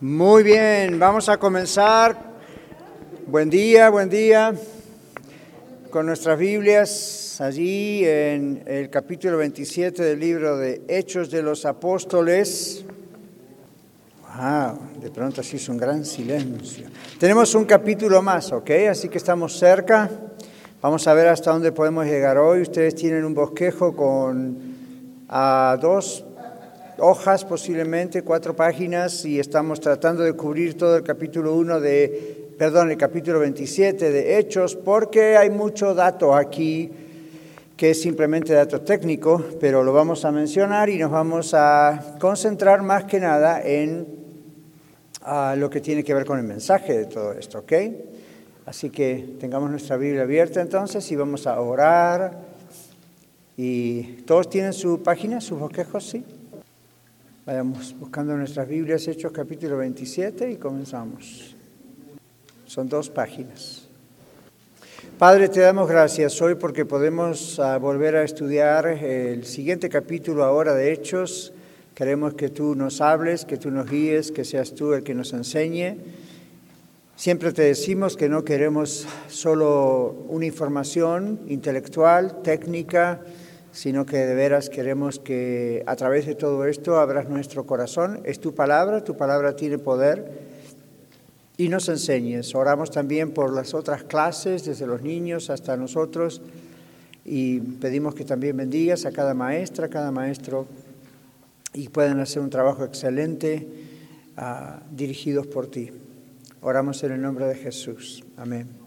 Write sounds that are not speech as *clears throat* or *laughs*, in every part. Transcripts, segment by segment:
Muy bien, vamos a comenzar. Buen día, buen día. Con nuestras Biblias allí en el capítulo 27 del libro de Hechos de los Apóstoles. Wow, de pronto así es un gran silencio. Tenemos un capítulo más, ¿ok? Así que estamos cerca. Vamos a ver hasta dónde podemos llegar hoy. Ustedes tienen un bosquejo con a dos hojas posiblemente, cuatro páginas, y estamos tratando de cubrir todo el capítulo 1 de, perdón, el capítulo 27 de Hechos, porque hay mucho dato aquí que es simplemente dato técnico, pero lo vamos a mencionar y nos vamos a concentrar más que nada en lo que tiene que ver con el mensaje de todo esto, ¿ok? Así que tengamos nuestra Biblia abierta entonces y vamos a orar. ¿Y todos tienen su página, sus bosquejos? Sí. Vayamos buscando nuestras Biblias, Hechos capítulo 27 y comenzamos. Son dos páginas. Padre, te damos gracias hoy porque podemos ah, volver a estudiar el siguiente capítulo ahora de Hechos. Queremos que tú nos hables, que tú nos guíes, que seas tú el que nos enseñe. Siempre te decimos que no queremos solo una información intelectual, técnica, sino que de veras queremos que a través de todo esto abras nuestro corazón. Es tu palabra, tu palabra tiene poder y nos enseñes. Oramos también por las otras clases, desde los niños hasta nosotros, y pedimos que también bendigas a cada maestra, a cada maestro, y puedan hacer un trabajo excelente uh, dirigidos por ti. Oramos en el nombre de Jesús. Amén.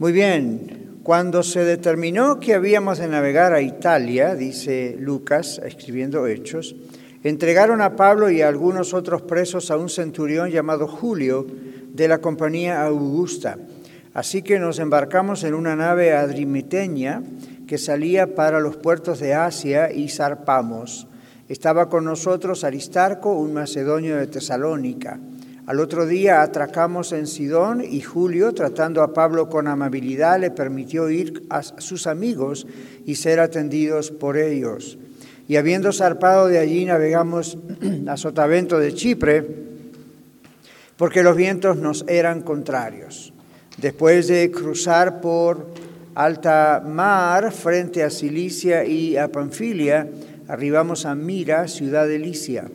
Muy bien, cuando se determinó que habíamos de navegar a Italia, dice Lucas, escribiendo Hechos, entregaron a Pablo y a algunos otros presos a un centurión llamado Julio de la compañía Augusta. Así que nos embarcamos en una nave adrimiteña que salía para los puertos de Asia y zarpamos. Estaba con nosotros Aristarco, un macedonio de Tesalónica. Al otro día atracamos en Sidón y Julio, tratando a Pablo con amabilidad, le permitió ir a sus amigos y ser atendidos por ellos. Y habiendo zarpado de allí, navegamos *clears throat* a Sotavento de Chipre, porque los vientos nos eran contrarios. Después de cruzar por alta mar frente a Cilicia y a Panfilia, arribamos a Mira, ciudad de Licia.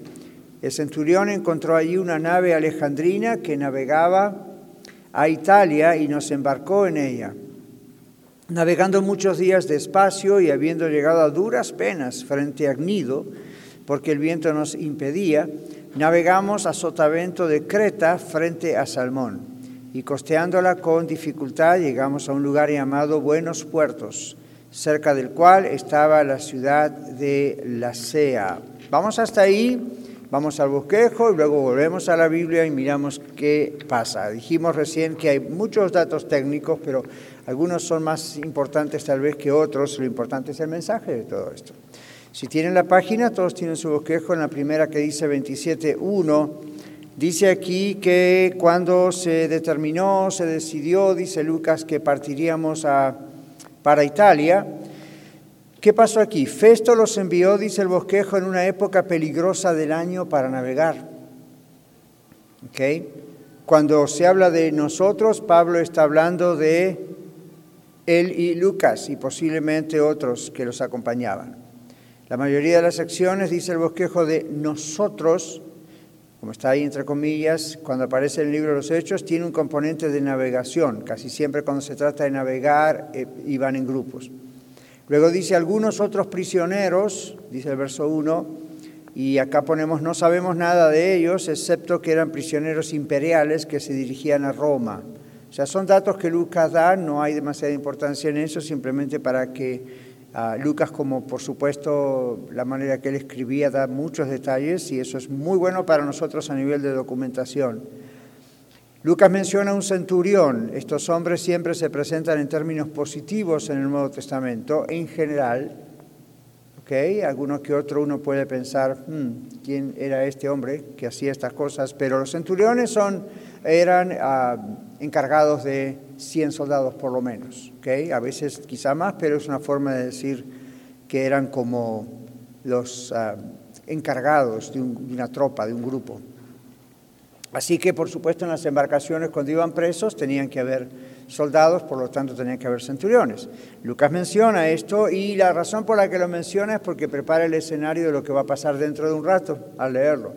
El centurión encontró allí una nave alejandrina que navegaba a Italia y nos embarcó en ella. Navegando muchos días despacio y habiendo llegado a duras penas frente a Gnido, porque el viento nos impedía, navegamos a Sotavento de Creta frente a Salmón, y costeándola con dificultad llegamos a un lugar llamado Buenos Puertos, cerca del cual estaba la ciudad de Lacea. Vamos hasta ahí Vamos al bosquejo y luego volvemos a la Biblia y miramos qué pasa. Dijimos recién que hay muchos datos técnicos, pero algunos son más importantes tal vez que otros. Lo importante es el mensaje de todo esto. Si tienen la página, todos tienen su bosquejo en la primera que dice 27.1. Dice aquí que cuando se determinó, se decidió, dice Lucas, que partiríamos para Italia, ¿Qué pasó aquí? Festo los envió, dice el bosquejo, en una época peligrosa del año para navegar. ¿Okay? Cuando se habla de nosotros, Pablo está hablando de él y Lucas y posiblemente otros que los acompañaban. La mayoría de las secciones, dice el bosquejo, de nosotros, como está ahí entre comillas, cuando aparece en el libro de los Hechos, tiene un componente de navegación. Casi siempre cuando se trata de navegar, eh, iban en grupos. Luego dice algunos otros prisioneros, dice el verso 1, y acá ponemos no sabemos nada de ellos, excepto que eran prisioneros imperiales que se dirigían a Roma. O sea, son datos que Lucas da, no hay demasiada importancia en eso, simplemente para que uh, Lucas, como por supuesto la manera que él escribía, da muchos detalles y eso es muy bueno para nosotros a nivel de documentación. Lucas menciona un centurión. Estos hombres siempre se presentan en términos positivos en el Nuevo Testamento, en general. ¿okay? Alguno que otro uno puede pensar, hmm, ¿quién era este hombre que hacía estas cosas? Pero los centuriones son, eran ah, encargados de 100 soldados por lo menos. ¿okay? A veces quizá más, pero es una forma de decir que eran como los ah, encargados de una tropa, de un grupo. Así que, por supuesto, en las embarcaciones cuando iban presos tenían que haber soldados, por lo tanto tenían que haber centuriones. Lucas menciona esto y la razón por la que lo menciona es porque prepara el escenario de lo que va a pasar dentro de un rato al leerlo.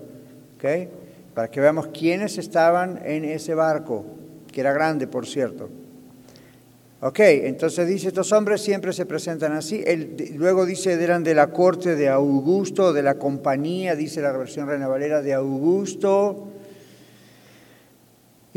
Para que veamos quiénes estaban en ese barco, que era grande, por cierto. Ok, entonces dice, estos hombres siempre se presentan así. luego dice, eran de la corte de Augusto, de la compañía, dice la versión Reina Valera, de Augusto.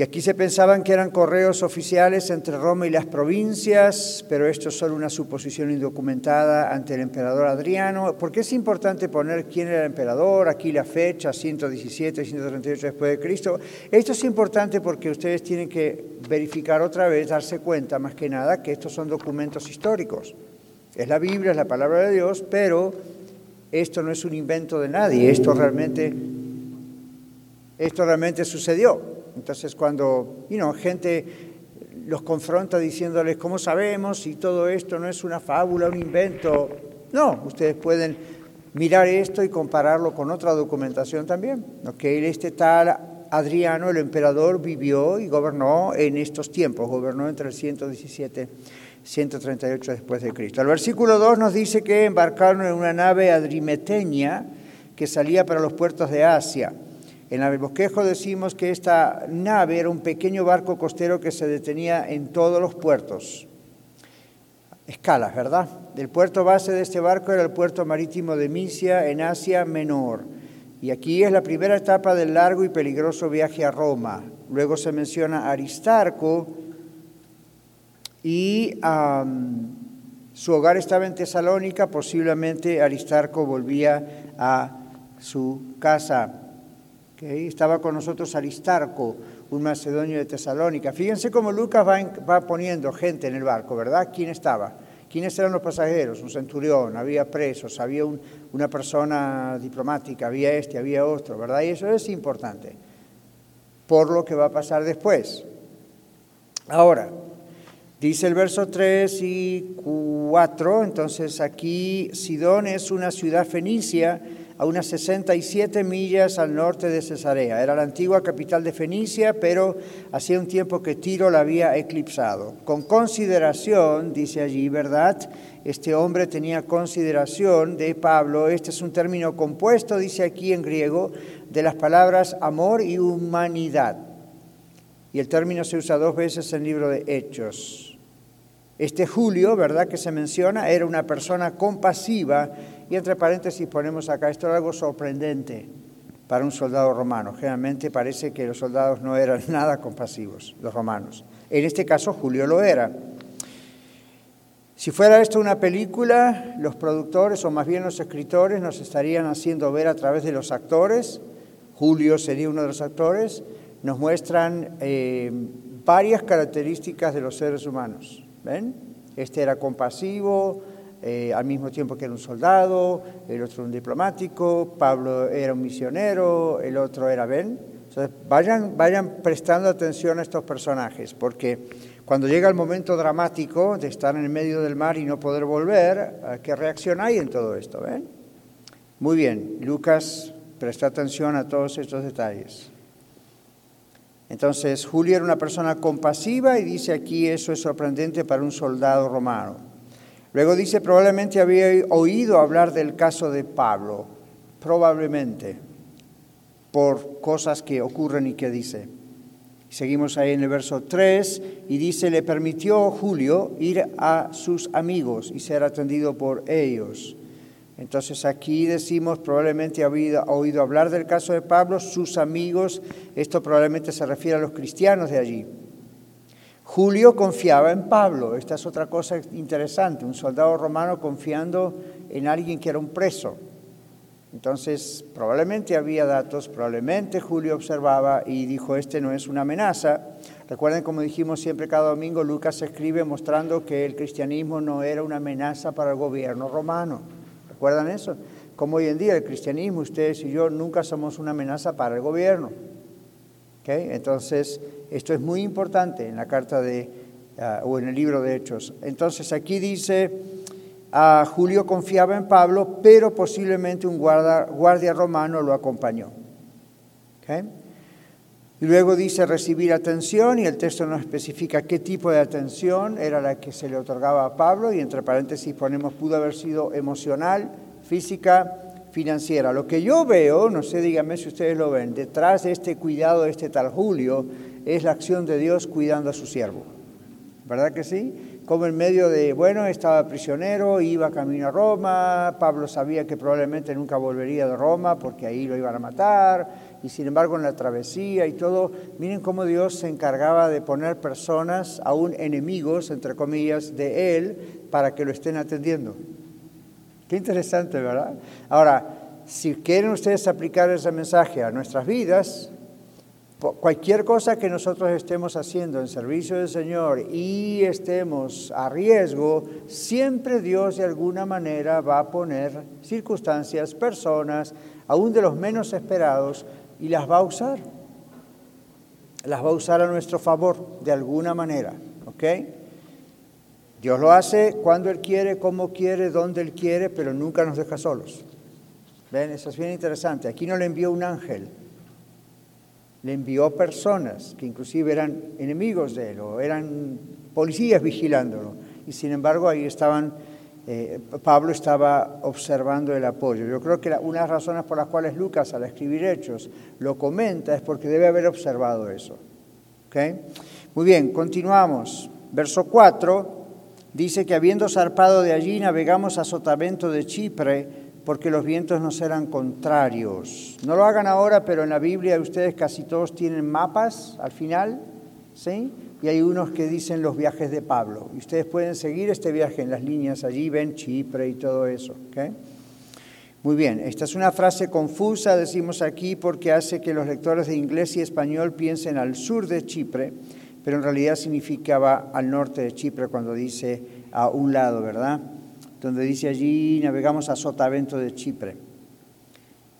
Y aquí se pensaban que eran correos oficiales entre Roma y las provincias, pero esto es solo una suposición indocumentada ante el emperador Adriano. ¿Por qué es importante poner quién era el emperador? Aquí la fecha, 117, 138 después de Cristo. Esto es importante porque ustedes tienen que verificar otra vez, darse cuenta más que nada que estos son documentos históricos. Es la Biblia, es la palabra de Dios, pero esto no es un invento de nadie, esto realmente, esto realmente sucedió. Entonces cuando gente los confronta diciéndoles, ¿cómo sabemos si todo esto no es una fábula, un invento? No, ustedes pueden mirar esto y compararlo con otra documentación también. Okay, este tal Adriano, el emperador, vivió y gobernó en estos tiempos, gobernó entre el 117 y 138 después de Cristo. El versículo 2 nos dice que embarcaron en una nave adrimeteña que salía para los puertos de Asia. En el bosquejo decimos que esta nave era un pequeño barco costero que se detenía en todos los puertos. Escalas, ¿verdad? El puerto base de este barco era el puerto marítimo de Misia en Asia Menor. Y aquí es la primera etapa del largo y peligroso viaje a Roma. Luego se menciona Aristarco y su hogar estaba en Tesalónica. Posiblemente Aristarco volvía a su casa. Estaba con nosotros Aristarco, un macedonio de Tesalónica. Fíjense cómo Lucas va, poniendo gente en el barco, ¿verdad? ¿Quién estaba? ¿Quiénes eran los pasajeros? Un centurión, había presos, había una persona diplomática, había este, había otro, ¿verdad? Y eso es importante por lo que va a pasar después. Ahora, dice el verso 3 y 4, entonces aquí Sidón es una ciudad fenicia a unas 67 millas al norte de Cesarea. Era la antigua capital de Fenicia, pero hacía un tiempo que Tiro la había eclipsado. Con consideración, dice allí, ¿verdad? Este hombre tenía consideración de Pablo. Este es un término compuesto, dice aquí en griego, de las palabras amor y humanidad. Y el término se usa dos veces en el libro de Hechos. Este Julio, ¿verdad? Que se menciona, era una persona compasiva y entre paréntesis ponemos acá, esto era algo sorprendente para un soldado romano. Generalmente parece que los soldados no eran *laughs* nada compasivos, los romanos. En este caso Julio lo era. Si fuera esto una película, los productores o más bien los escritores nos estarían haciendo ver a través de los actores, Julio sería uno de los actores, nos muestran eh, varias características de los seres humanos. ¿Ven? Este era compasivo, eh, al mismo tiempo que era un soldado, el otro un diplomático, Pablo era un misionero, el otro era Ben. Entonces, vayan, vayan prestando atención a estos personajes, porque cuando llega el momento dramático de estar en el medio del mar y no poder volver, ¿qué reacción hay en todo esto? ¿ven? Muy bien, Lucas presta atención a todos estos detalles. Entonces, Julio era una persona compasiva y dice aquí eso es sorprendente para un soldado romano. Luego dice, probablemente había oído hablar del caso de Pablo, probablemente, por cosas que ocurren y que dice. Seguimos ahí en el verso 3 y dice, le permitió Julio ir a sus amigos y ser atendido por ellos. Entonces aquí decimos, probablemente había oído hablar del caso de Pablo, sus amigos, esto probablemente se refiere a los cristianos de allí. Julio confiaba en Pablo. Esta es otra cosa interesante, un soldado romano confiando en alguien que era un preso. Entonces, probablemente había datos, probablemente Julio observaba y dijo, este no es una amenaza. Recuerden, como dijimos siempre cada domingo, Lucas escribe mostrando que el cristianismo no era una amenaza para el gobierno romano. ¿Recuerdan eso? Como hoy en día el cristianismo, ustedes y yo, nunca somos una amenaza para el gobierno. Entonces, esto es muy importante en la carta de, ah, o en el libro de Hechos. Entonces, aquí dice, a Julio confiaba en Pablo, pero posiblemente un guardia, guardia romano lo acompañó. Y luego dice recibir atención y el texto no especifica qué tipo de atención era la que se le otorgaba a Pablo y entre paréntesis ponemos pudo haber sido emocional, física, financiera. Lo que yo veo, no sé, díganme si ustedes lo ven, detrás de este cuidado de este tal Julio es la acción de Dios cuidando a su siervo. ¿Verdad que sí? Como en medio de, bueno, estaba prisionero, iba camino a Roma, Pablo sabía que probablemente nunca volvería de Roma porque ahí lo iban a matar, y sin embargo en la travesía y todo, miren cómo Dios se encargaba de poner personas, aún enemigos, entre comillas, de Él, para que lo estén atendiendo. Qué interesante, ¿verdad? Ahora, si quieren ustedes aplicar ese mensaje a nuestras vidas, cualquier cosa que nosotros estemos haciendo en servicio del Señor y estemos a riesgo, siempre Dios de alguna manera va a poner circunstancias, personas, aún de los menos esperados, y las va a usar. Las va a usar a nuestro favor de alguna manera, ¿ok? Dios lo hace cuando Él quiere, como quiere, donde Él quiere, pero nunca nos deja solos. ¿Ven? Eso es bien interesante. Aquí no le envió un ángel, le envió personas que inclusive eran enemigos de Él o eran policías vigilándolo. Y sin embargo ahí estaban eh, Pablo estaba observando el apoyo. Yo creo que una de las razones por las cuales Lucas al escribir Hechos lo comenta es porque debe haber observado eso. Muy bien, continuamos. Verso 4 dice que habiendo zarpado de allí navegamos a Sotavento de Chipre porque los vientos nos eran contrarios. No lo hagan ahora, pero en la Biblia ustedes casi todos tienen mapas al final, ¿sí? Y hay unos que dicen los viajes de Pablo. Y ustedes pueden seguir este viaje en las líneas allí, ven Chipre y todo eso. Muy bien, esta es una frase confusa, decimos aquí, porque hace que los lectores de inglés y español piensen al sur de Chipre, pero en realidad significaba al norte de Chipre cuando dice a un lado, ¿verdad? Donde dice allí navegamos a Sotavento de Chipre.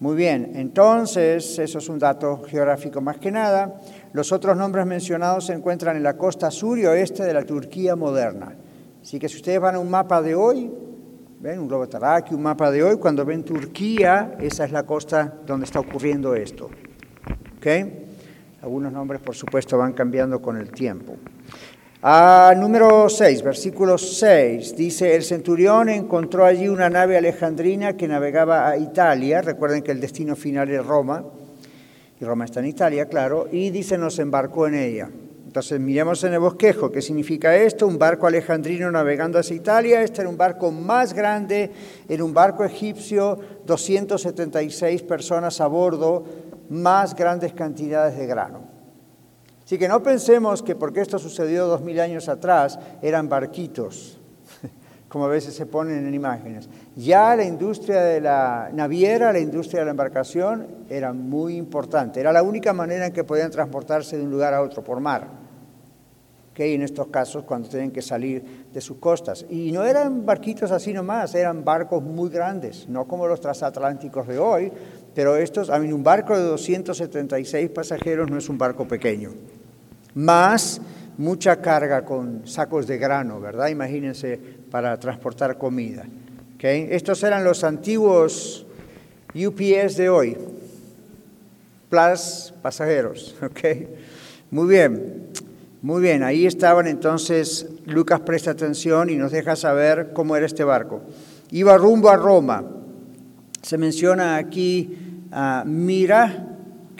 Muy bien, entonces, eso es un dato geográfico más que nada. Los otros nombres mencionados se encuentran en la costa sur y oeste de la Turquía moderna. Así que si ustedes van a un mapa de hoy, ven un globo terráqueo, un mapa de hoy, cuando ven Turquía, esa es la costa donde está ocurriendo esto. ¿Ok? Algunos nombres, por supuesto, van cambiando con el tiempo. Ah, número 6, versículo 6, dice, el centurión encontró allí una nave alejandrina que navegaba a Italia, recuerden que el destino final es Roma, y Roma está en Italia, claro, y dice, nos embarcó en ella. Entonces miremos en el bosquejo, ¿qué significa esto? Un barco alejandrino navegando hacia Italia, este era un barco más grande, era un barco egipcio, 276 personas a bordo, más grandes cantidades de grano. Así que no pensemos que porque esto sucedió dos mil años atrás eran barquitos, *laughs* como a veces se ponen en imágenes. Ya la industria de la naviera, la industria de la embarcación era muy importante. Era la única manera en que podían transportarse de un lugar a otro por mar. ¿Okay? En estos casos, cuando tienen que salir de sus costas. Y no eran barquitos así nomás, eran barcos muy grandes, no como los transatlánticos de hoy, pero estos, a mí un barco de 276 pasajeros no es un barco pequeño más mucha carga con sacos de grano, ¿verdad? Imagínense para transportar comida. ¿okay? Estos eran los antiguos UPS de hoy, plus pasajeros. *laughs* ¿okay? Muy bien, muy bien, ahí estaban entonces, Lucas presta atención y nos deja saber cómo era este barco. Iba rumbo a Roma. Se menciona aquí a Mira,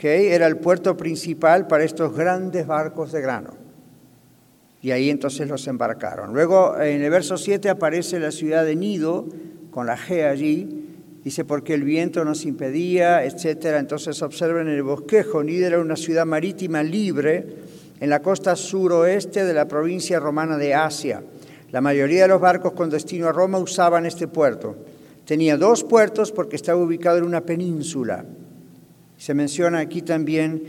era el puerto principal para estos grandes barcos de grano. Y ahí entonces los embarcaron. Luego en el verso 7 aparece la ciudad de Nido, con la G allí, dice porque el viento nos impedía, etcétera. Entonces observen el bosquejo, Nido era una ciudad marítima libre en la costa suroeste de la provincia romana de Asia. La mayoría de los barcos con destino a Roma usaban este puerto. Tenía dos puertos porque estaba ubicado en una península. Se menciona aquí también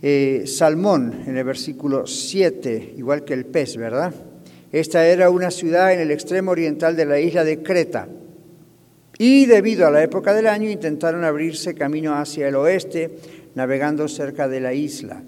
eh, Salmón en el versículo 7, igual que el pez, ¿verdad? Esta era una ciudad en el extremo oriental de la isla de Creta. Y debido a la época del año intentaron abrirse camino hacia el oeste, navegando cerca de la isla.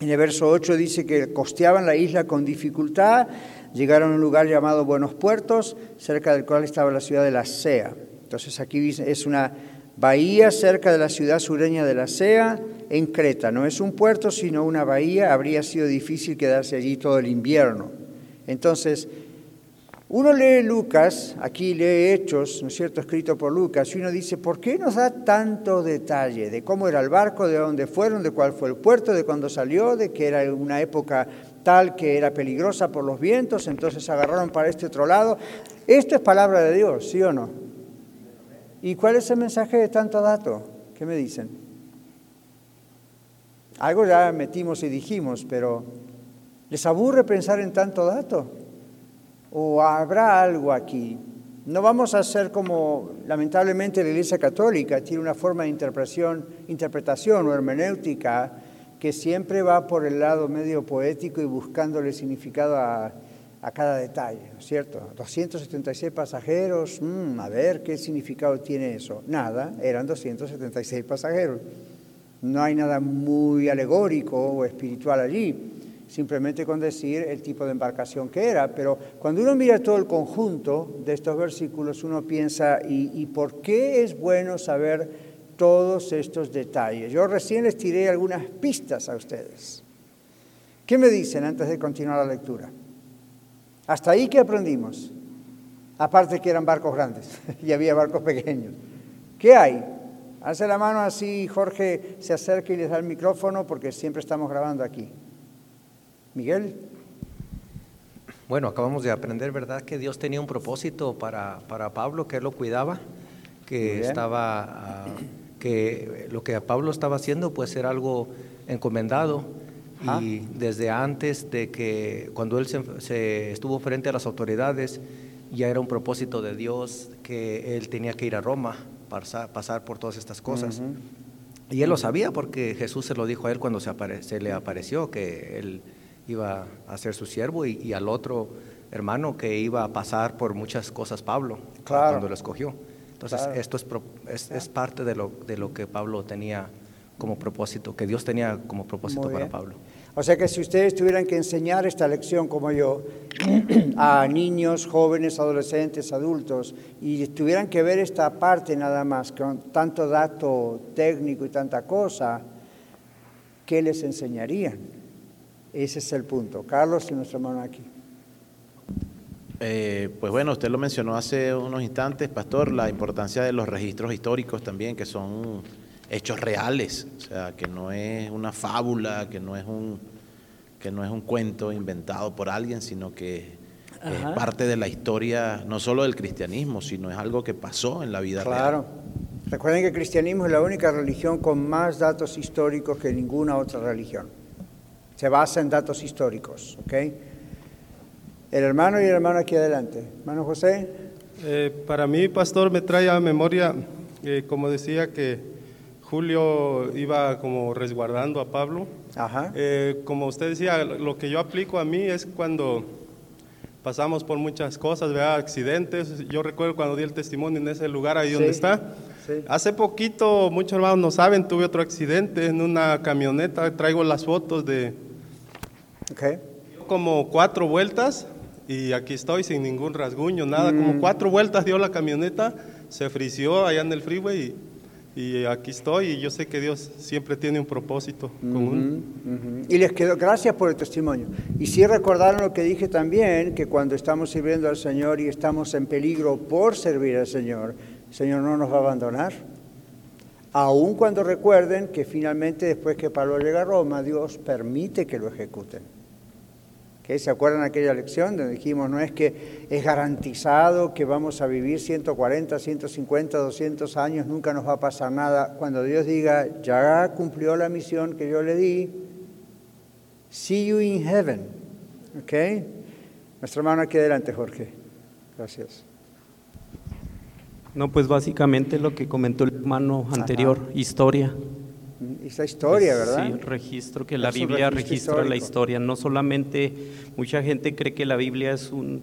En el verso 8 dice que costeaban la isla con dificultad, llegaron a un lugar llamado Buenos Puertos, cerca del cual estaba la ciudad de la Sea. Entonces aquí es una bahía cerca de la ciudad sureña de la Sea, en Creta. No es un puerto, sino una bahía. Habría sido difícil quedarse allí todo el invierno. Entonces, uno lee Lucas, aquí lee Hechos, ¿no es cierto?, escrito por Lucas, y uno dice, ¿por qué nos da tanto detalle de cómo era el barco, de dónde fueron, de cuál fue el puerto, de cuándo salió, de que era una época tal que era peligrosa por los vientos, entonces agarraron para este otro lado? Esto es palabra de Dios, ¿sí o no? ¿Y cuál es el mensaje de tanto dato? ¿Qué me dicen? Algo ya metimos y dijimos, pero ¿les aburre pensar en tanto dato? ¿O habrá algo aquí? No vamos a ser como, lamentablemente, la Iglesia Católica tiene una forma de interpretación, interpretación o hermenéutica que siempre va por el lado medio poético y buscándole significado a, cada detalle, ¿no es cierto? 276 pasajeros, mm, a ver qué significado tiene eso. Nada, eran 276 pasajeros. No hay nada muy alegórico o espiritual allí simplemente con decir el tipo de embarcación que era. Pero cuando uno mira todo el conjunto de estos versículos, uno piensa, ¿y, por qué es bueno saber todos estos detalles? Yo recién les tiré algunas pistas a ustedes. ¿Qué me dicen antes de continuar la lectura? Hasta ahí que aprendimos. Aparte que eran barcos grandes *laughs* y había barcos pequeños. ¿Qué hay? Hace la mano así, Jorge se acerca y les da el micrófono porque siempre estamos grabando aquí. Miguel. Bueno, acabamos de aprender, ¿verdad?, que Dios tenía un propósito para, para Pablo, que él lo cuidaba, que estaba, ah, que lo que Pablo estaba haciendo, pues era algo encomendado. Y desde antes de que, cuando él se, estuvo frente a las autoridades, ya era un propósito de Dios que él tenía que ir a Roma para pasar por todas estas cosas. Y él lo sabía porque Jesús se lo dijo a él cuando se, se le apareció, que él iba a ser su siervo y, al otro hermano que iba a pasar por muchas cosas Pablo cuando lo escogió. Entonces, esto es, es, parte de lo, de lo que Pablo tenía como propósito, que Dios tenía como propósito para Pablo. O sea que si ustedes tuvieran que enseñar esta lección como yo *clears throat* a niños, jóvenes, adolescentes, adultos, y tuvieran que ver esta parte nada más, con tanto dato técnico y tanta cosa, ¿qué les enseñarían? Ese es el punto. Carlos y nuestro hermano aquí. Eh, pues bueno, usted lo mencionó hace unos instantes, Pastor, la importancia de los registros históricos también, que son hechos reales, o sea, que no es una fábula, que no es un, que no es un cuento inventado por alguien, sino que es parte de la historia, no solo del cristianismo, sino es algo que pasó en la vida real. Claro. Recuerden que el cristianismo es la única religión con más datos históricos que ninguna otra religión se basa en datos históricos. ¿ok? El hermano y el hermano aquí adelante. Hermano José. Eh, para mí, pastor, me trae a memoria, eh, como decía, que Julio iba como resguardando a Pablo. Ajá. Eh, como usted decía, lo que yo aplico a mí es cuando pasamos por muchas cosas, ¿verdad? accidentes. Yo recuerdo cuando di el testimonio en ese lugar ahí donde está. Sí. Hace poquito, muchos hermanos no saben, tuve otro accidente en una camioneta. Traigo las fotos de, Okay. Como cuatro vueltas y aquí estoy sin ningún rasguño, nada. Como mm. cuatro vueltas dio la camioneta, se frició allá en el freeway y, aquí estoy y yo sé que Dios siempre tiene un propósito con Y les quedó, gracias por el testimonio. Y sí recordaron lo que dije también, que cuando estamos sirviendo al Señor y estamos en peligro por servir al Señor, el Señor no nos va a abandonar. Aun cuando recuerden que finalmente después que Pablo llega a Roma, Dios permite que lo ejecuten. ¿Se acuerdan aquella lección donde dijimos, no es que es garantizado que vamos a vivir 140, 150, 200 años, nunca nos va a pasar nada? Cuando Dios diga, ya cumplió la misión que yo le di, see you in heaven. ¿Ok? Nuestro hermano aquí adelante, Jorge. Gracias. No, pues básicamente lo que comentó el hermano anterior, historia. Esa historia, ¿verdad? Sí, registro, que la Biblia registra la historia. No solamente, mucha gente cree que la Biblia es un,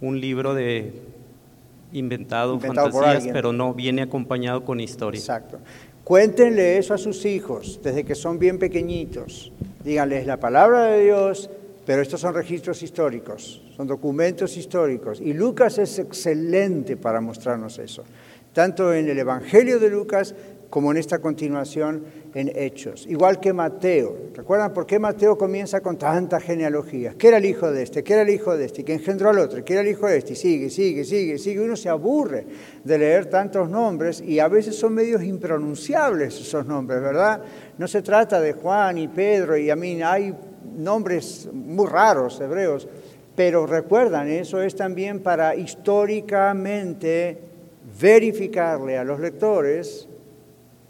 libro de inventado, fantasías, pero no, viene acompañado con historia. Exacto. Cuéntenle eso a sus hijos desde que son bien pequeñitos. Díganles la palabra de Dios, pero estos son registros históricos, son documentos históricos. Y Lucas es excelente para mostrarnos eso. tanto en el Evangelio de Lucas como en esta continuación en Hechos. Igual que Mateo. ¿Recuerdan por qué Mateo comienza con tanta genealogía? ¿Qué era el hijo de este? ¿Qué era el hijo de este? ¿Qué engendró al otro? ¿Qué era el hijo de este? Y sigue, sigue, sigue, sigue. Uno se aburre de leer tantos nombres y a veces son medios impronunciables esos nombres, ¿verdad? No se trata de Juan y Pedro y a mí hay nombres muy raros hebreos, pero recuerdan, eso es también para históricamente verificarle a los lectores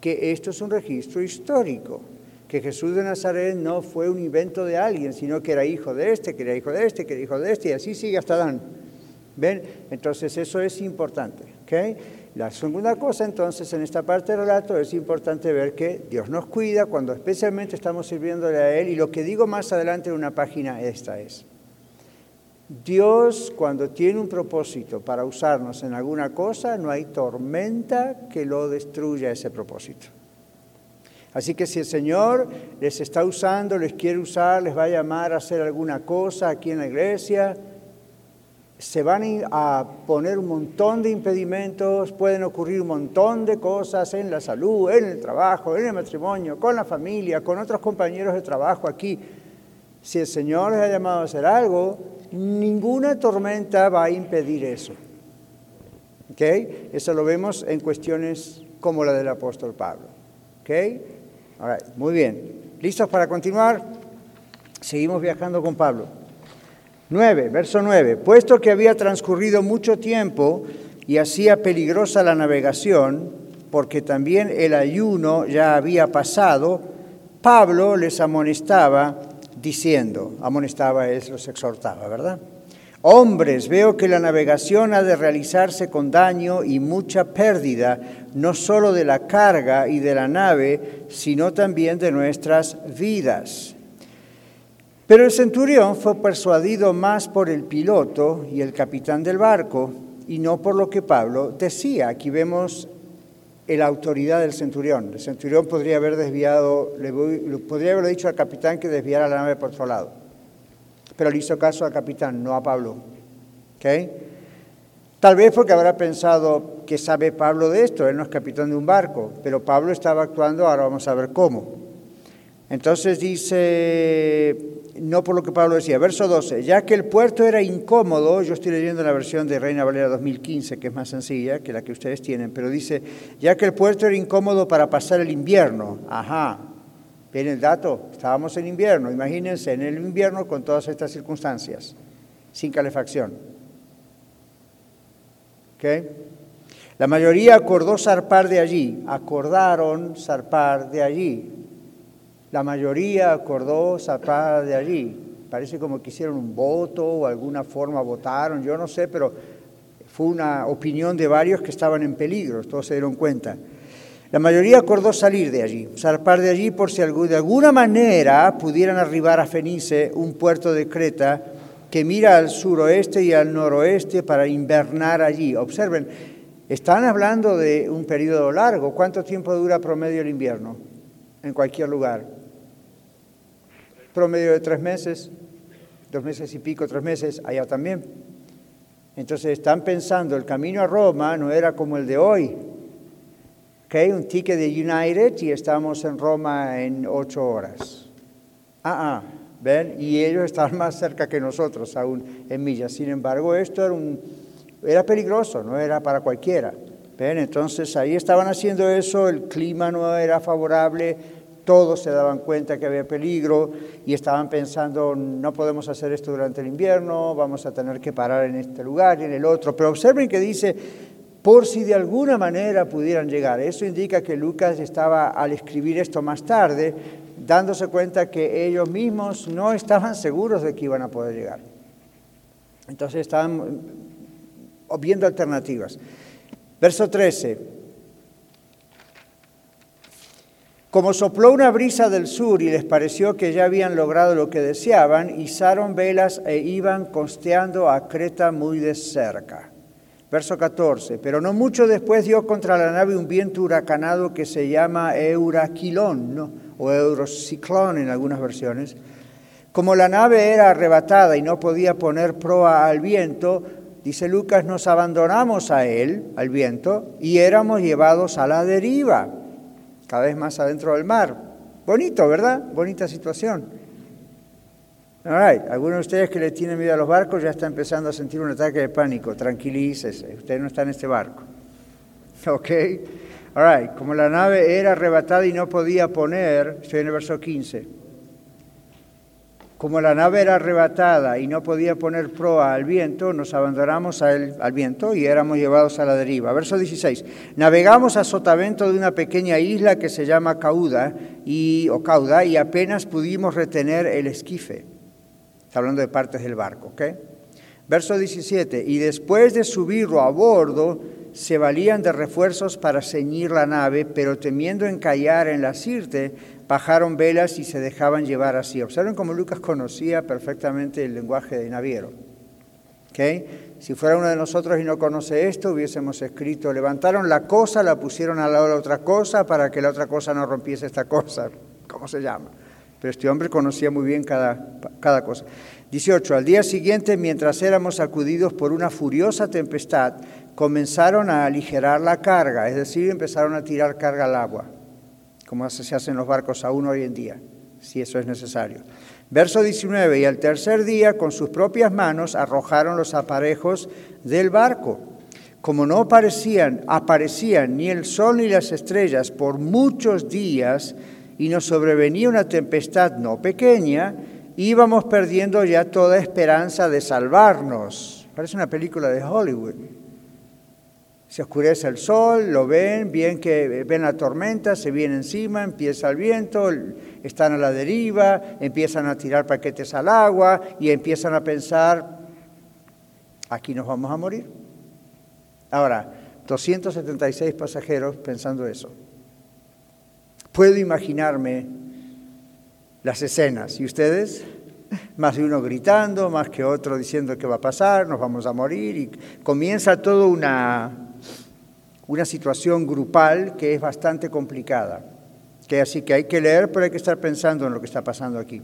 que esto es un registro histórico, que Jesús de Nazaret no fue un invento de alguien, sino que era hijo de este, que era hijo de este, que era hijo de este, y así sigue hasta Dan. ¿Ven? Entonces eso es importante. ¿okay? La segunda cosa entonces en esta parte del relato es importante ver que Dios nos cuida cuando especialmente estamos sirviéndole a Él y lo que digo más adelante en una página esta es, Dios cuando tiene un propósito para usarnos en alguna cosa, no hay tormenta que lo destruya ese propósito. Así que si el Señor les está usando, les quiere usar, les va a llamar a hacer alguna cosa aquí en la iglesia, se van a poner un montón de impedimentos, pueden ocurrir un montón de cosas en la salud, en el trabajo, en el matrimonio, con la familia, con otros compañeros de trabajo aquí. Si el Señor les ha llamado a hacer algo, Ninguna tormenta va a impedir eso. ¿Okay? Eso lo vemos en cuestiones como la del apóstol Pablo. ¿Okay? muy bien. ¿Listos para continuar? Seguimos viajando con Pablo. 9, verso 9. Puesto que había transcurrido mucho tiempo y hacía peligrosa la navegación, porque también el ayuno ya había pasado, Pablo les amonestaba diciendo, amonestaba es, los exhortaba, ¿verdad? Hombres, veo que la navegación ha de realizarse con daño y mucha pérdida, no solo de la carga y de la nave, sino también de nuestras vidas. Pero el centurión fue persuadido más por el piloto y el capitán del barco, y no por lo que Pablo decía. Aquí vemos la autoridad del centurión. El centurión podría haber desviado, le, podría haberle dicho al capitán que desviara la nave por otro lado. Pero le hizo caso al capitán, no a Pablo. ¿Okay? Tal vez porque habrá pensado que sabe Pablo de esto, él no es capitán de un barco, pero Pablo estaba actuando, ahora vamos a ver cómo. Entonces dice, no por lo que Pablo decía, verso 12, ya que el puerto era incómodo, yo estoy leyendo la versión de Reina Valera 2015, que es más sencilla que la que ustedes tienen, pero dice, ya que el puerto era incómodo para pasar el invierno, ajá, ven el dato, estábamos en invierno, imagínense, en el invierno con todas estas circunstancias, sin calefacción. ¿Okay? La mayoría acordó zarpar de allí, acordaron zarpar de allí, la mayoría acordó sacar de allí. Parece como que hicieron un voto o alguna forma votaron, yo no sé, pero fue una opinión de varios que estaban en peligro, todos se dieron cuenta. La mayoría acordó salir de allí, zarpar de allí por si de alguna manera pudieran arribar a Fenice, un puerto de Creta que mira al suroeste y al noroeste para invernar allí. Observen, están hablando de un periodo largo. ¿Cuánto tiempo dura promedio el invierno en cualquier lugar? Promedio de tres meses, dos meses y pico, tres meses, allá también. Entonces están pensando, el camino a Roma no era como el de hoy. ¿Okay? Un ticket de United y estamos en Roma en ocho horas. Ah, ah, ¿ven? Y ellos están *laughs* más cerca que nosotros aún en millas. Sin embargo, esto era, un, era peligroso, no era para cualquiera. ¿Ven? Entonces ahí estaban haciendo eso, el clima no era favorable, todos se daban cuenta que había peligro y estaban pensando, no podemos hacer esto durante el invierno, vamos a tener que parar en este lugar y en el otro. Pero observen que dice, por si de alguna manera pudieran llegar. Eso indica que Lucas estaba, al escribir esto más tarde, dándose cuenta que ellos mismos no estaban seguros de que iban a poder llegar. Entonces estaban viendo alternativas. Verso 13. Como sopló una brisa del sur y les pareció que ya habían logrado lo que deseaban, izaron velas e iban costeando a Creta muy de cerca. Verso 14. Pero no mucho después dio contra la nave un viento huracanado que se llama Euraquilón o Eurociclón en algunas versiones. Como la nave era arrebatada y no podía poner proa al viento, dice Lucas, nos abandonamos a él, al viento, y éramos llevados a la deriva, cada vez más adentro del mar. Bonito, ¿verdad? Bonita situación. All Algunos de ustedes que le tienen miedo a los barcos ya están empezando a sentir un ataque de pánico. Tranquilícese, usted no está en este barco. ¿Ok? All right. Como la nave era arrebatada y no podía poner, estoy en el verso 15 como la nave era arrebatada y no podía poner proa al viento, nos abandonamos al viento y éramos llevados a la deriva. Verso 16. Navegamos a sotavento de una pequeña isla que se llama Cauda y, o Cauda y apenas pudimos retener el esquife. Está hablando de partes del barco, ¿ok? Verso 17. Y después de subirlo a bordo, se valían de refuerzos para ceñir la nave, pero temiendo encallar en la sirte, bajaron velas y se dejaban llevar así. Observen cómo Lucas conocía perfectamente el lenguaje de naviero. ¿Okay? Si fuera uno de nosotros y no conoce esto, hubiésemos escrito, levantaron la cosa, la pusieron al lado de la otra cosa para que la otra cosa no rompiese esta cosa. *laughs* ¿Cómo se llama? Pero este hombre conocía muy bien cada, cada cosa. 18. Al día siguiente, mientras éramos sacudidos por una furiosa tempestad, comenzaron a aligerar la carga, es decir, empezaron a tirar carga al agua como se hace en los barcos aún hoy en día, si eso es necesario. Verso 19, y al tercer día con sus propias manos arrojaron los aparejos del barco. Como no aparecían, aparecían ni el sol ni las estrellas por muchos días y nos sobrevenía una tempestad no pequeña, íbamos perdiendo ya toda esperanza de salvarnos. Parece una película de Hollywood. Se oscurece el sol, lo ven, bien que ven la tormenta, se viene encima, empieza el viento, están a la deriva, empiezan a tirar paquetes al agua y empiezan a pensar, aquí nos vamos a morir. Ahora, 276 pasajeros pensando eso. Puedo imaginarme las escenas. ¿Y ustedes? Más de uno gritando, más que otro diciendo que va a pasar, nos vamos a morir. Y comienza todo una, una situación grupal que es bastante complicada. Que así que hay que leer, pero hay que estar pensando en lo que está pasando aquí.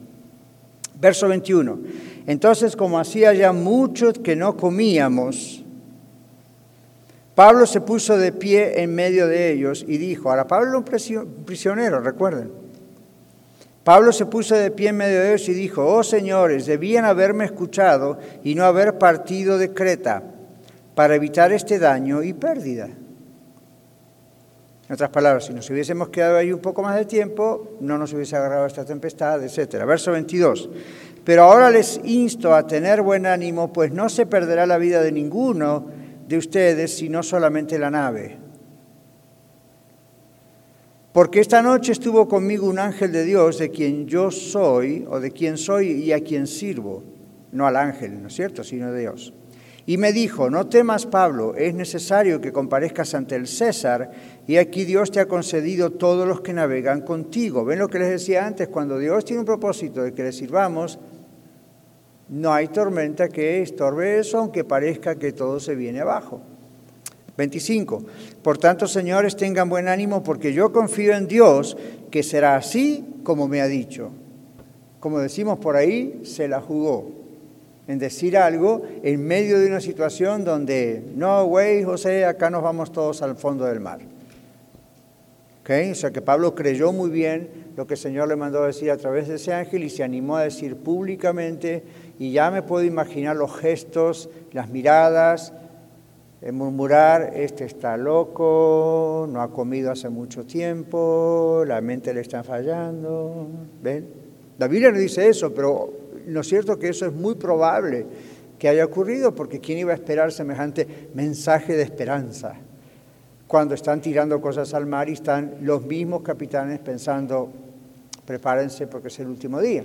Verso 21. Entonces, como hacía ya mucho que no comíamos, Pablo se puso de pie en medio de ellos y dijo, ahora Pablo era un prisionero, recuerden. Pablo se puso de pie en medio de ellos y dijo, oh señores, debían haberme escuchado y no haber partido de Creta para evitar este daño y pérdida. En otras palabras, si nos hubiésemos quedado ahí un poco más de tiempo, no nos hubiese agarrado esta tempestad, etc. Verso 22. Pero ahora les insto a tener buen ánimo, pues no se perderá la vida de ninguno de ustedes, sino solamente la nave. Porque esta noche estuvo conmigo un ángel de Dios, de quien yo soy, o de quien soy y a quien sirvo. No al ángel, ¿no es cierto?, sino de Dios. Y me dijo, no temas Pablo, es necesario que comparezcas ante el César y aquí Dios te ha concedido todos los que navegan contigo. ¿Ven lo que les decía antes? Cuando Dios tiene un propósito de que le sirvamos, no hay tormenta que estorbe eso, aunque parezca que todo se viene abajo. 25. Por tanto, señores, tengan buen ánimo porque yo confío en Dios que será así como me ha dicho. Como decimos por ahí, se la jugó en decir algo en medio de una situación donde, no, güey, José, acá nos vamos todos al fondo del mar. O sea que Pablo creyó muy bien lo que el Señor le mandó a decir a través de ese ángel y se animó a decir públicamente, y ya me puedo imaginar los gestos, las miradas, el murmurar, este está loco, no ha comido hace mucho tiempo, la mente le está fallando. ¿Ven? La Biblia no dice eso, pero lo cierto que eso es muy probable que haya ocurrido, porque ¿quién iba a esperar semejante mensaje de esperanza? cuando están tirando cosas al mar y están los mismos capitanes pensando, prepárense porque es el último día.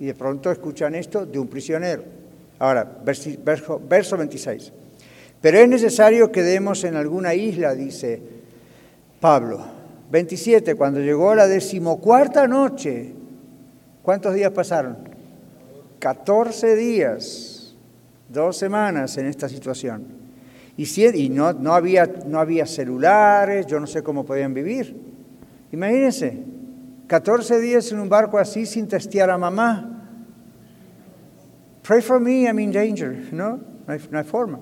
Y de pronto escuchan esto de un prisionero. Ahora, verso, verso 26. Pero es necesario que demos en alguna isla, dice Pablo. 27, cuando llegó la decimocuarta noche, ¿cuántos días pasaron? 14 días, dos semanas en esta situación. Y, no, no, había, no había celulares, yo no sé cómo podían vivir. Imagínense, 14 días en un barco así sin testear a mamá. Pray for me, I'm in danger, ¿no? No hay, forma.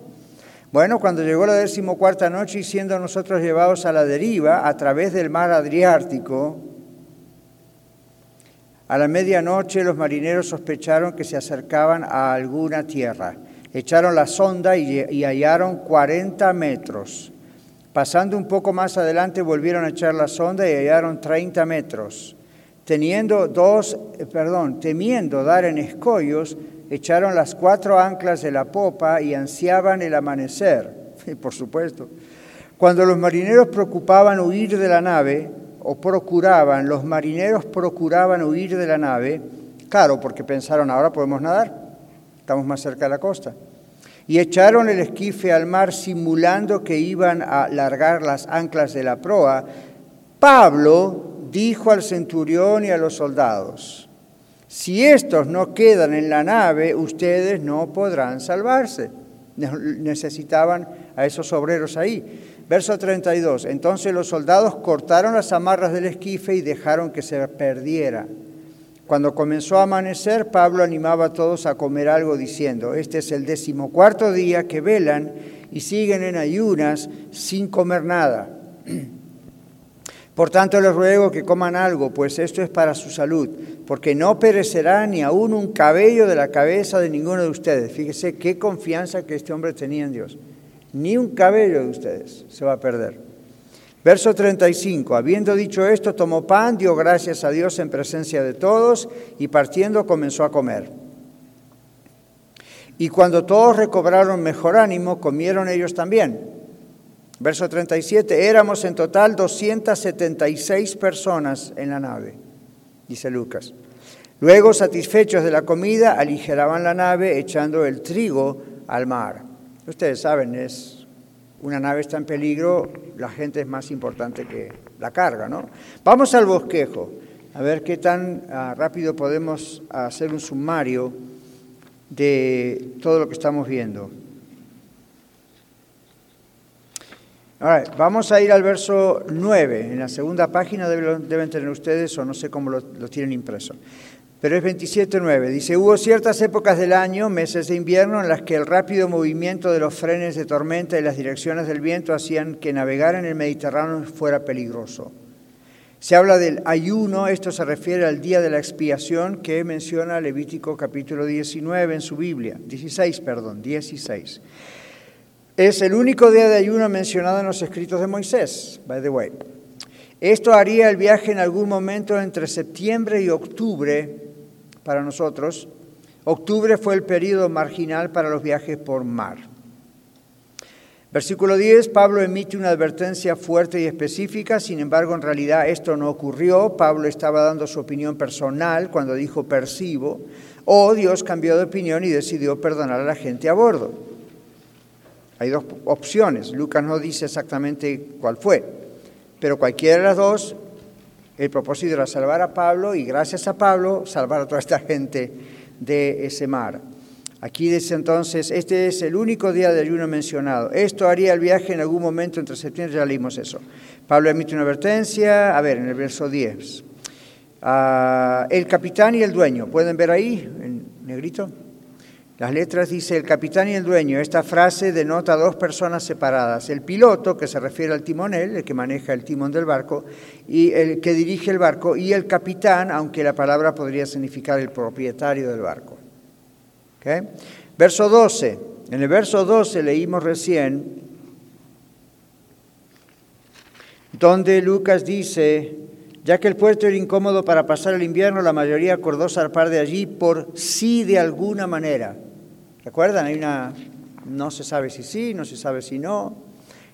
Bueno, cuando llegó la decimocuarta noche y siendo nosotros llevados a la deriva a través del mar Adriático, a la medianoche los marineros sospecharon que se acercaban a alguna tierra. Echaron la sonda y, hallaron 40 metros. Pasando un poco más adelante volvieron a echar la sonda y hallaron 30 metros. Teniendo dos, eh, perdón, temiendo dar en escollos, echaron las cuatro anclas de la popa y ansiaban el amanecer, *laughs* por supuesto. Cuando los marineros preocupaban huir de la nave, o procuraban, los marineros procuraban huir de la nave, claro, porque pensaron, ahora podemos nadar, estamos más cerca de la costa. Y echaron el esquife al mar simulando que iban a largar las anclas de la proa. Pablo dijo al centurión y a los soldados, si estos no quedan en la nave, ustedes no podrán salvarse. Necesitaban a esos obreros ahí. Verso 32. Entonces los soldados cortaron las amarras del esquife y dejaron que se perdiera. Cuando comenzó a amanecer, Pablo animaba a todos a comer algo diciendo, este es el decimocuarto día que velan y siguen en ayunas sin comer nada. *clears throat* Por tanto, les ruego que coman algo, pues esto es para su salud, porque no perecerá ni aún un cabello de la cabeza de ninguno de ustedes. Fíjese qué confianza que este hombre tenía en Dios. Ni un cabello de ustedes se va a perder. Verso 35. Habiendo dicho esto, tomó pan, dio gracias a Dios en presencia de todos y partiendo comenzó a comer. Y cuando todos recobraron mejor ánimo, comieron ellos también. Verso 37, éramos en total 276 personas en la nave, dice Lucas. Luego, satisfechos de la comida, aligeraban la nave echando el trigo al mar. Ustedes saben, es una nave está en peligro, la gente es más importante que la carga, ¿no? Vamos al bosquejo, a ver qué tan ah, rápido podemos hacer un sumario de todo lo que estamos viendo. Ahora, vamos a ir al verso 9. En la segunda página deben, tener ustedes, o no sé cómo lo, tienen impreso. Pero es 27.9. Dice, hubo ciertas épocas del año, meses de invierno, en las que el rápido movimiento de los frenes de tormenta y las direcciones del viento hacían que navegar en el Mediterráneo fuera peligroso. Se habla del ayuno, esto se refiere al día de la expiación que menciona Levítico capítulo 19 en su Biblia, 16, perdón, 16. Es el único día de ayuno mencionado en los escritos de Moisés, by the way. Esto haría el viaje en algún momento entre septiembre y octubre para nosotros. Octubre fue el periodo marginal para los viajes por mar. Versículo 10, Pablo emite una advertencia fuerte y específica, sin embargo en realidad esto no ocurrió, Pablo estaba dando su opinión personal cuando dijo percibo, o Dios cambió de opinión y decidió perdonar a la gente a bordo. Hay dos opciones. Lucas no dice exactamente cuál fue, pero cualquiera de las dos, el propósito era salvar a Pablo y gracias a Pablo salvar a toda esta gente de ese mar. Aquí dice entonces, este es el único día de ayuno mencionado. Esto haría el viaje en algún momento entre septiembre, ya leímos eso. Pablo emite una advertencia, a ver, en el verso 10. Ah, el capitán y el dueño, ¿pueden ver ahí, en negrito? Las letras dice el capitán y el dueño. Esta frase denota dos personas separadas. El piloto, que se refiere al timonel, el que maneja el timón del barco, y el que dirige el barco, y el capitán, aunque la palabra podría significar el propietario del barco. Verso 12. En el verso 12 leímos recién, donde Lucas dice, ya que el puerto era incómodo para pasar el invierno, la mayoría acordó zarpar de allí por sí de alguna manera. ¿Recuerdan? Hay una, no se sabe si sí, no se sabe si no.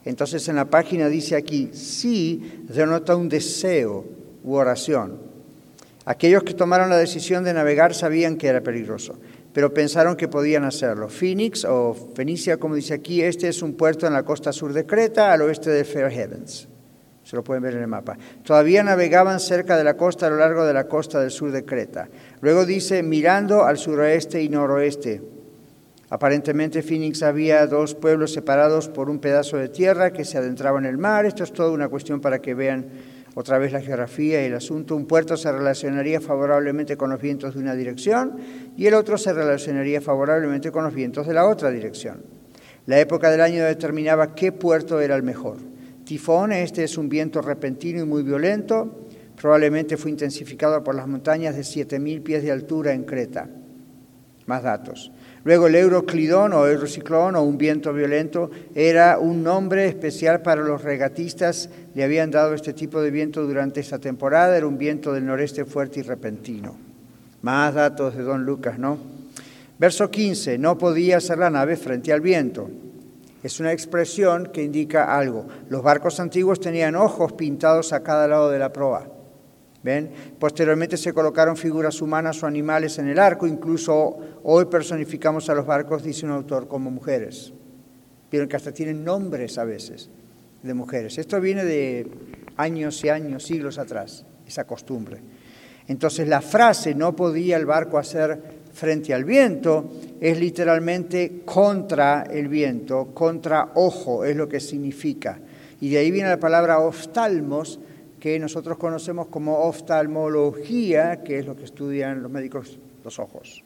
Entonces en la página dice aquí, sí denota un deseo u oración. Aquellos que tomaron la decisión de navegar sabían que era peligroso, pero pensaron que podían hacerlo. Phoenix o Fenicia, como dice aquí, este es un puerto en la costa sur de Creta, al oeste de Fair Heavens. Se lo pueden ver en el mapa. Todavía navegaban cerca de la costa a lo largo de la costa del sur de Creta. Luego dice mirando al suroeste y noroeste. Aparentemente Phoenix había dos pueblos separados por un pedazo de tierra que se adentraba en el mar. Esto es toda una cuestión para que vean otra vez la geografía y el asunto. Un puerto se relacionaría favorablemente con los vientos de una dirección y el otro se relacionaría favorablemente con los vientos de la otra dirección. La época del año determinaba qué puerto era el mejor. Tifón, este es un viento repentino y muy violento, probablemente fue intensificado por las montañas de 7.000 pies de altura en Creta. Más datos. Luego el euroclidón o eurociclón o un viento violento era un nombre especial para los regatistas. Le habían dado este tipo de viento durante esta temporada. Era un viento del noreste fuerte y repentino. Más datos de Don Lucas, ¿no? Verso 15. No podía hacer la nave frente al viento. Es una expresión que indica algo. Los barcos antiguos tenían ojos pintados a cada lado de la proa. ¿Ven? Posteriormente se colocaron figuras humanas o animales en el arco, incluso hoy personificamos a los barcos, dice un autor, como mujeres. Vieron que hasta tienen nombres a veces de mujeres. Esto viene de años y años, siglos atrás, esa costumbre. Entonces la frase no podía el barco hacer frente al viento es literalmente contra el viento, contra ojo, es lo que significa. Y de ahí viene la palabra oftalmos, que nosotros conocemos como oftalmología, que es lo que estudian los médicos los ojos.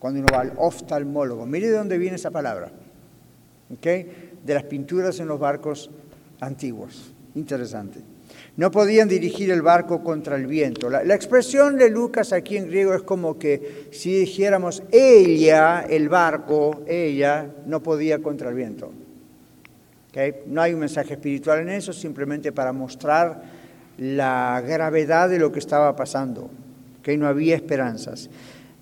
Cuando uno va al oftalmólogo, mire de dónde viene esa palabra, de las pinturas en los barcos antiguos. Interesante. No podían dirigir el barco contra el viento. La, expresión de Lucas aquí en griego es como que si dijéramos ella, el barco, ella, no podía contra el viento. No hay un mensaje espiritual en eso, simplemente para mostrar la gravedad de lo que estaba pasando, que no había esperanzas.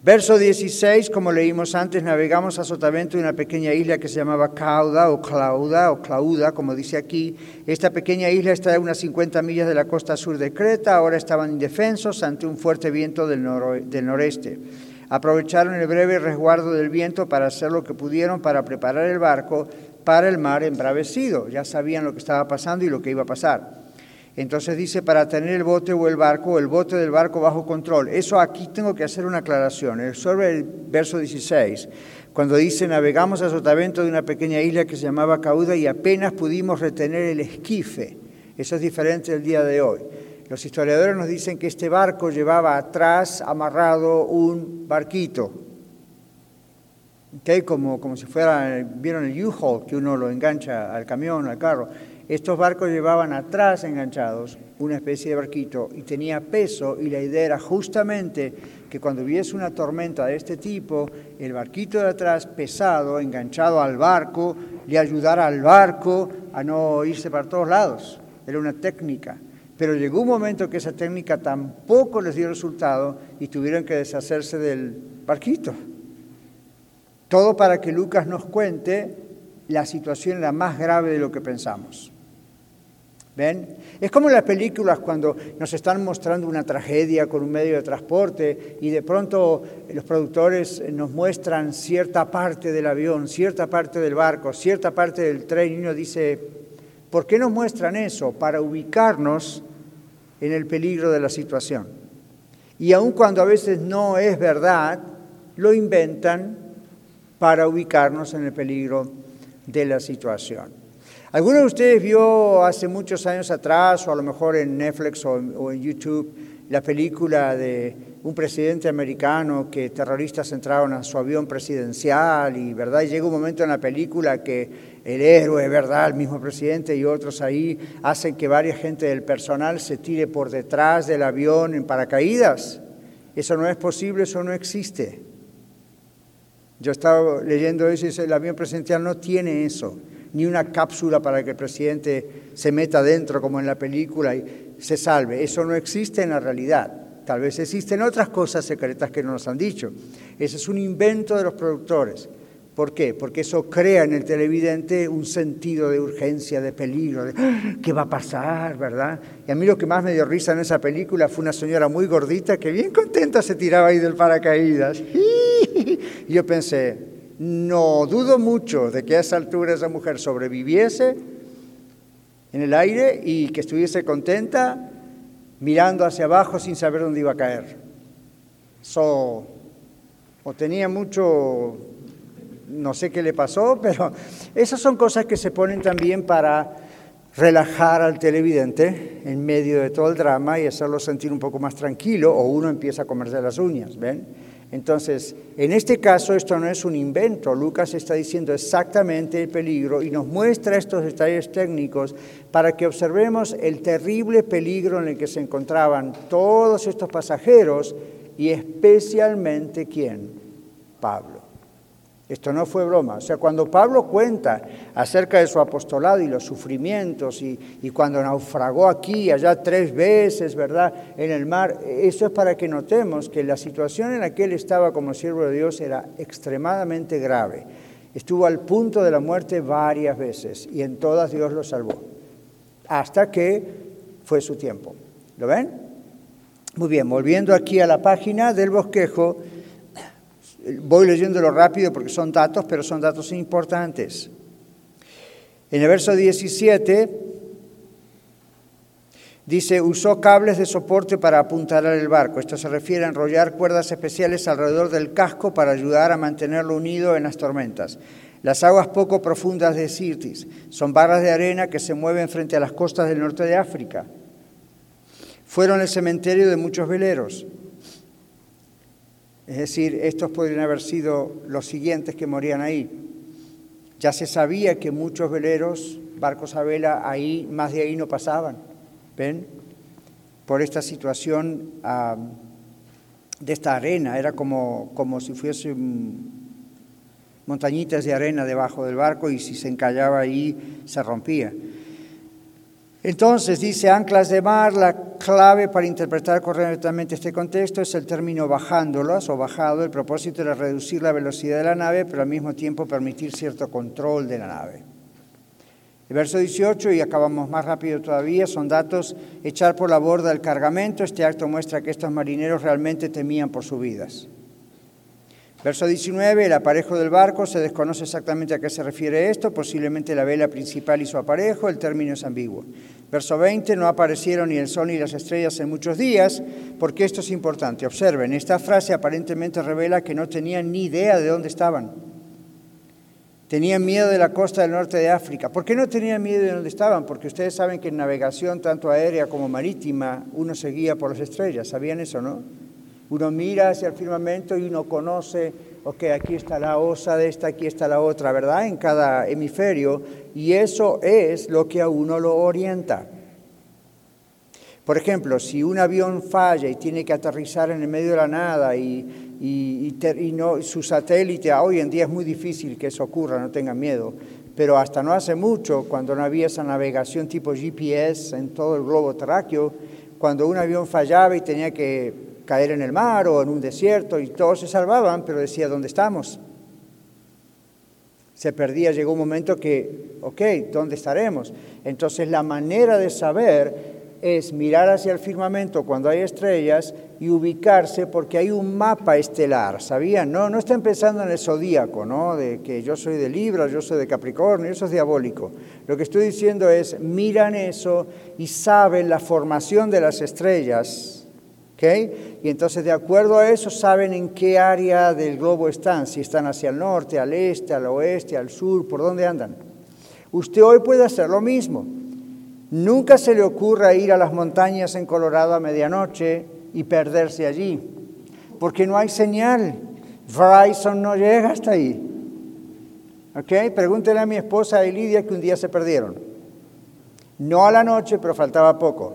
Verso 16, como leímos antes, navegamos a sotavento de una pequeña isla que se llamaba Cauda o Clauda o Clauda, como dice aquí. Esta pequeña isla está a unas 50 millas de la costa sur de Creta, ahora estaban indefensos ante un fuerte viento del, del noreste. Aprovecharon el breve resguardo del viento para hacer lo que pudieron para preparar el barco para el mar embravecido. Ya sabían lo que estaba pasando y lo que iba a pasar. Entonces dice para tener el bote o el barco, o el bote del barco bajo control. Eso aquí tengo que hacer una aclaración. Sobre el verso 16, cuando dice navegamos a sotavento de una pequeña isla que se llamaba Cauda y apenas pudimos retener el esquife. Eso es diferente del día de hoy. Los historiadores nos dicen que este barco llevaba atrás amarrado un barquito, ¿okay? como, como si fuera, vieron el U-Haul, que uno lo engancha al camión, al carro. Estos barcos llevaban atrás enganchados una especie de barquito y tenía peso y la idea era justamente que cuando hubiese una tormenta de este tipo, el barquito de atrás pesado, enganchado al barco, le ayudara al barco a no irse para todos lados. Era una técnica. Pero llegó un momento que esa técnica tampoco les dio resultado y tuvieron que deshacerse del barquito. Todo para que Lucas nos cuente la situación era más grave de lo que pensamos. ¿Ven? Es como en las películas cuando nos están mostrando una tragedia con un medio de transporte y de pronto los productores nos muestran cierta parte del avión, cierta parte del barco, cierta parte del tren y uno dice, ¿por qué nos muestran eso? Para ubicarnos en el peligro de la situación. Y aun cuando a veces no es verdad, lo inventan para ubicarnos en el peligro de la situación. ¿Alguno de ustedes vio hace muchos años atrás, o a lo mejor en Netflix o, en YouTube, la película de un presidente americano que terroristas entraron a su avión presidencial y, ¿verdad? Y llega un momento en la película que el héroe, ¿verdad? El mismo presidente y otros ahí hacen que varias gente del personal se tire por detrás del avión en paracaídas. Eso no es posible, eso no existe. Yo estaba leyendo eso y dice, el avión presidencial no tiene eso ni una cápsula para que el presidente se meta dentro como en la película y se salve. Eso no existe en la realidad. Tal vez existen otras cosas secretas que no nos han dicho. Ese es un invento de los productores. ¿Por qué? Porque eso crea en el televidente un sentido de urgencia, de peligro, de ah, qué va a pasar, ¿verdad? Y a mí lo que más me dio risa en esa película fue una señora muy gordita que bien contenta se tiraba ahí del paracaídas. *laughs* Y yo pensé, no dudo mucho de que a esa altura esa mujer sobreviviese en el aire y que estuviese contenta mirando hacia abajo sin saber dónde iba a caer. So, o tenía mucho, no sé qué le pasó, *laughs* pero esas son cosas que se ponen también para relajar al televidente en medio de todo el drama y hacerlo sentir un poco más tranquilo o uno empieza a comerse las uñas, ¿ven? Entonces, en este caso esto no es un invento, Lucas está diciendo exactamente el peligro y nos muestra estos detalles técnicos para que observemos el terrible peligro en el que se encontraban todos estos pasajeros y especialmente quién, Pablo. Esto no fue broma. O sea, cuando Pablo cuenta acerca de su apostolado y los sufrimientos y, cuando naufragó aquí y allá tres veces, ¿verdad?, en el mar, eso es para que notemos que la situación en la que él estaba como siervo de Dios era extremadamente grave. Estuvo al punto de la muerte varias veces y en todas Dios lo salvó. Hasta que fue su tiempo. ¿Lo ven? Muy bien, volviendo aquí a la página del bosquejo. Voy leyéndolo rápido porque son datos, pero son datos importantes. En el verso 17 dice, usó cables de soporte para apuntalar el barco. Esto se refiere a enrollar cuerdas especiales alrededor del casco para ayudar a mantenerlo unido en las tormentas. Las aguas poco profundas de Sirtis son barras de arena que se mueven frente a las costas del norte de África. Fueron el cementerio de muchos veleros. Es decir, estos podrían haber sido los siguientes que morían ahí. Ya se sabía que muchos veleros, barcos a vela, ahí, más de ahí no pasaban. ¿Ven? Por esta situación de esta arena, era como, como si fuesen montañitas de arena debajo del barco y si se encallaba ahí se rompía. Entonces dice anclas de mar, la clave para interpretar correctamente este contexto es el término bajándolas o bajado. El propósito era reducir la velocidad de la nave, pero al mismo tiempo permitir cierto control de la nave. El verso 18, y acabamos más rápido todavía, son datos echar por la borda el cargamento. Este acto muestra que estos marineros realmente temían por sus vidas. Verso 19, el aparejo del barco, se desconoce exactamente a qué se refiere esto, posiblemente la vela principal y su aparejo, el término es ambiguo. Verso 20, no aparecieron ni el sol ni las estrellas en muchos días, porque esto es importante. Observen, esta frase aparentemente revela que no tenían ni idea de dónde estaban. Tenían miedo de la costa del norte de África. ¿Por qué no tenían miedo de dónde estaban? Porque ustedes saben que en navegación tanto aérea como marítima uno se guía por las estrellas. ¿Sabían eso, no? Uno mira hacia el firmamento y uno conoce, ok, aquí está la osa de esta, aquí está la otra, ¿verdad? En cada hemisferio. Y eso es lo que a uno lo orienta. Por ejemplo, si un avión falla y tiene que aterrizar en el medio de la nada y, y, no, su satélite, ah, hoy en día es muy difícil que eso ocurra, no tengan miedo, pero hasta no hace mucho, cuando no había esa navegación tipo GPS en todo el globo terráqueo, cuando un avión fallaba y tenía que caer en el mar o en un desierto y todos se salvaban, pero decía, ¿dónde estamos? Se perdía, llegó un momento que, ok, ¿dónde estaremos? Entonces la manera de saber es mirar hacia el firmamento cuando hay estrellas y ubicarse porque hay un mapa estelar, ¿sabían? No, no están pensando en el zodíaco, ¿no? De que yo soy de Libra, yo soy de Capricornio, eso es diabólico. Lo que estoy diciendo es, miran eso y saben la formación de las estrellas, y entonces de acuerdo a eso saben en qué área del globo están, si están hacia el norte, al este, al oeste, al sur, por dónde andan. Usted hoy puede hacer lo mismo. Nunca se le ocurra ir a las montañas en Colorado a medianoche y perderse allí, porque no hay señal. Verizon no llega hasta ahí. ¿Ok? Pregúntele a mi esposa Lidia que un día se perdieron. No a la noche, pero faltaba poco.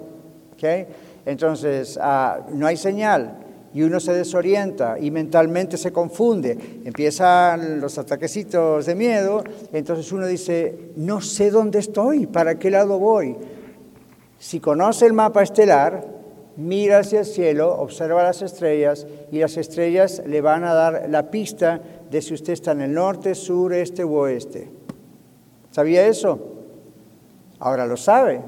¿Ok? Entonces, ah, no hay señal y uno se desorienta y mentalmente se confunde. Empiezan los ataquecitos de miedo, entonces uno dice, no sé dónde estoy, para qué lado voy. Si conoce el mapa estelar, mira hacia el cielo, observa las estrellas y las estrellas le van a dar la pista de si usted está en el norte, sur, este u oeste. ¿Sabía eso? Ahora lo sabe,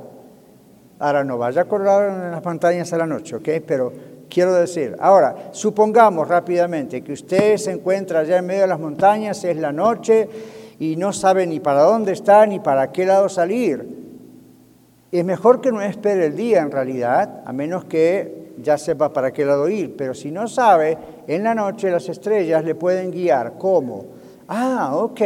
Ahora no vaya a correr en las pantallas a la noche, ¿ok? Pero quiero decir, ahora, supongamos rápidamente que usted se encuentra allá en medio de las montañas, es la noche y no sabe ni para dónde está ni para qué lado salir. Es mejor que no espere el día en realidad, a menos que ya sepa para qué lado ir. Pero si no sabe, en la noche las estrellas le pueden guiar. ¿Cómo? Ah, ok,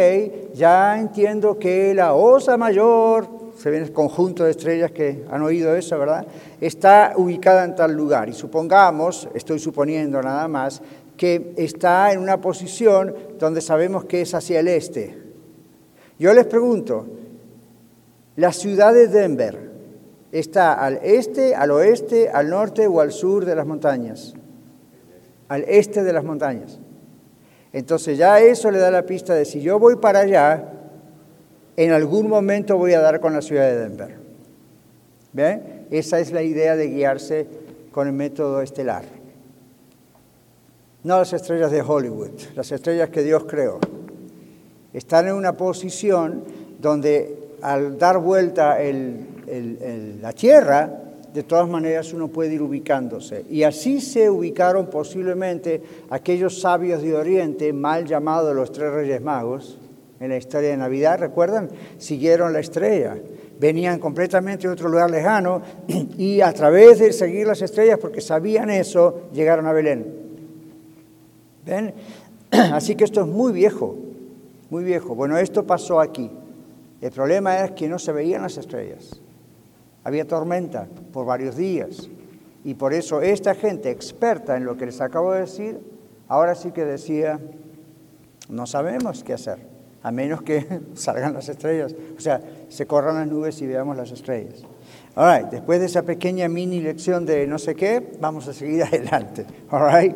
ya entiendo que la osa mayor se ve el conjunto de estrellas que han oído eso, ¿verdad? Está ubicada en tal lugar. Y supongamos, estoy suponiendo nada más, que está en una posición donde sabemos que es hacia el este. Yo les pregunto, ¿la ciudad de Denver está al este, al oeste, al norte o al sur de las montañas? Al este de las montañas. Entonces ya eso le da la pista de si yo voy para allá, en algún momento voy a dar con la ciudad de Denver. ¿Ven? Esa es la idea de guiarse con el método estelar. No las estrellas de Hollywood, las estrellas que Dios creó. Están en una posición donde al dar vuelta la Tierra, de todas maneras uno puede ir ubicándose. Y así se ubicaron posiblemente aquellos sabios de Oriente, mal llamados los tres reyes magos, en la historia de Navidad, ¿recuerdan? Siguieron la estrella. Venían completamente de otro lugar lejano *clears throat* y a través de seguir las estrellas, porque sabían eso, llegaron a Belén. ¿Ven? *clears throat* Así que esto es muy viejo, muy viejo. Bueno, esto pasó aquí. El problema es que no se veían las estrellas. Había tormenta por varios días. Y por eso esta gente experta en lo que les acabo de decir, ahora sí que decía, no sabemos qué hacer a menos que *laughs* salgan las estrellas, o sea, se corran las nubes y veamos las estrellas. All después de esa pequeña mini lección de no sé qué, vamos a seguir *laughs* adelante. All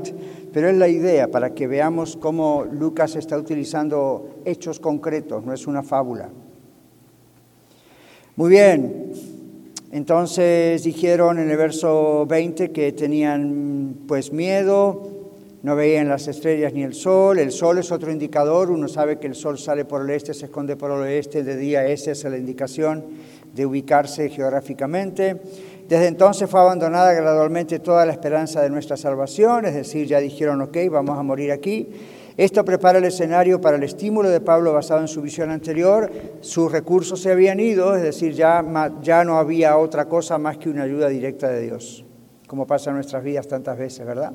Pero es la idea para que veamos cómo Lucas está utilizando hechos concretos, no es una fábula. Muy bien, entonces dijeron en el verso 20 que tenían pues miedo, no veían las estrellas ni el sol. El sol es otro indicador. Uno sabe que el sol sale por el este, se esconde por el oeste. De día esa es la indicación de ubicarse geográficamente. Desde entonces fue abandonada gradualmente toda la esperanza de nuestra salvación, es decir, ya dijeron, ok, vamos a morir aquí. Esto prepara el escenario para el estímulo de Pablo basado en su visión anterior. Sus recursos se habían ido, es decir, ya, ya no había otra cosa más que una ayuda directa de Dios, como pasa en nuestras vidas tantas veces, ¿verdad?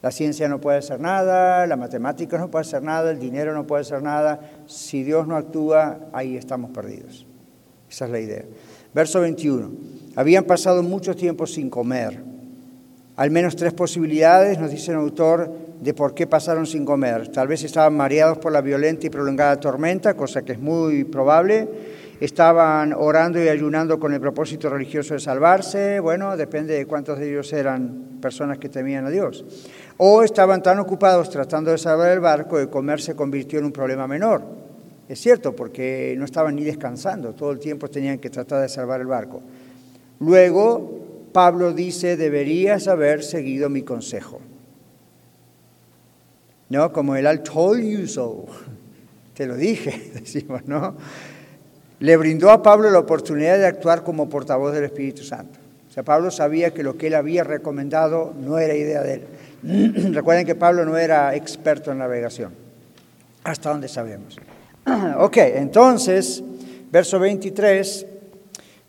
La ciencia no puede hacer nada, la matemática no puede hacer nada, el dinero no puede hacer nada. Si Dios no actúa, ahí estamos perdidos. Esa es la idea. Verso 21. Habían pasado mucho tiempo sin comer. Al menos tres posibilidades, nos dice el autor, de por qué pasaron sin comer. Tal vez estaban mareados por la violenta y prolongada tormenta, cosa que es muy probable. Estaban orando y ayunando con el propósito religioso de salvarse. Bueno, depende de cuántos de ellos eran personas que temían a Dios o estaban tan ocupados tratando de salvar el barco que comer se convirtió en un problema menor. Es cierto, porque no estaban ni descansando, todo el tiempo tenían que tratar de salvar el barco. Luego, Pablo dice, deberías haber seguido mi consejo. ¿No? Como el I told you so. *laughs* Te lo dije, *laughs* decimos, ¿no? Le brindó a Pablo la oportunidad de actuar como portavoz del Espíritu Santo. O sea, Pablo sabía que lo que él había recomendado no era idea de él. *clears throat* Recuerden que Pablo no era experto en navegación, hasta donde sabemos. *clears throat* ok, entonces, verso 23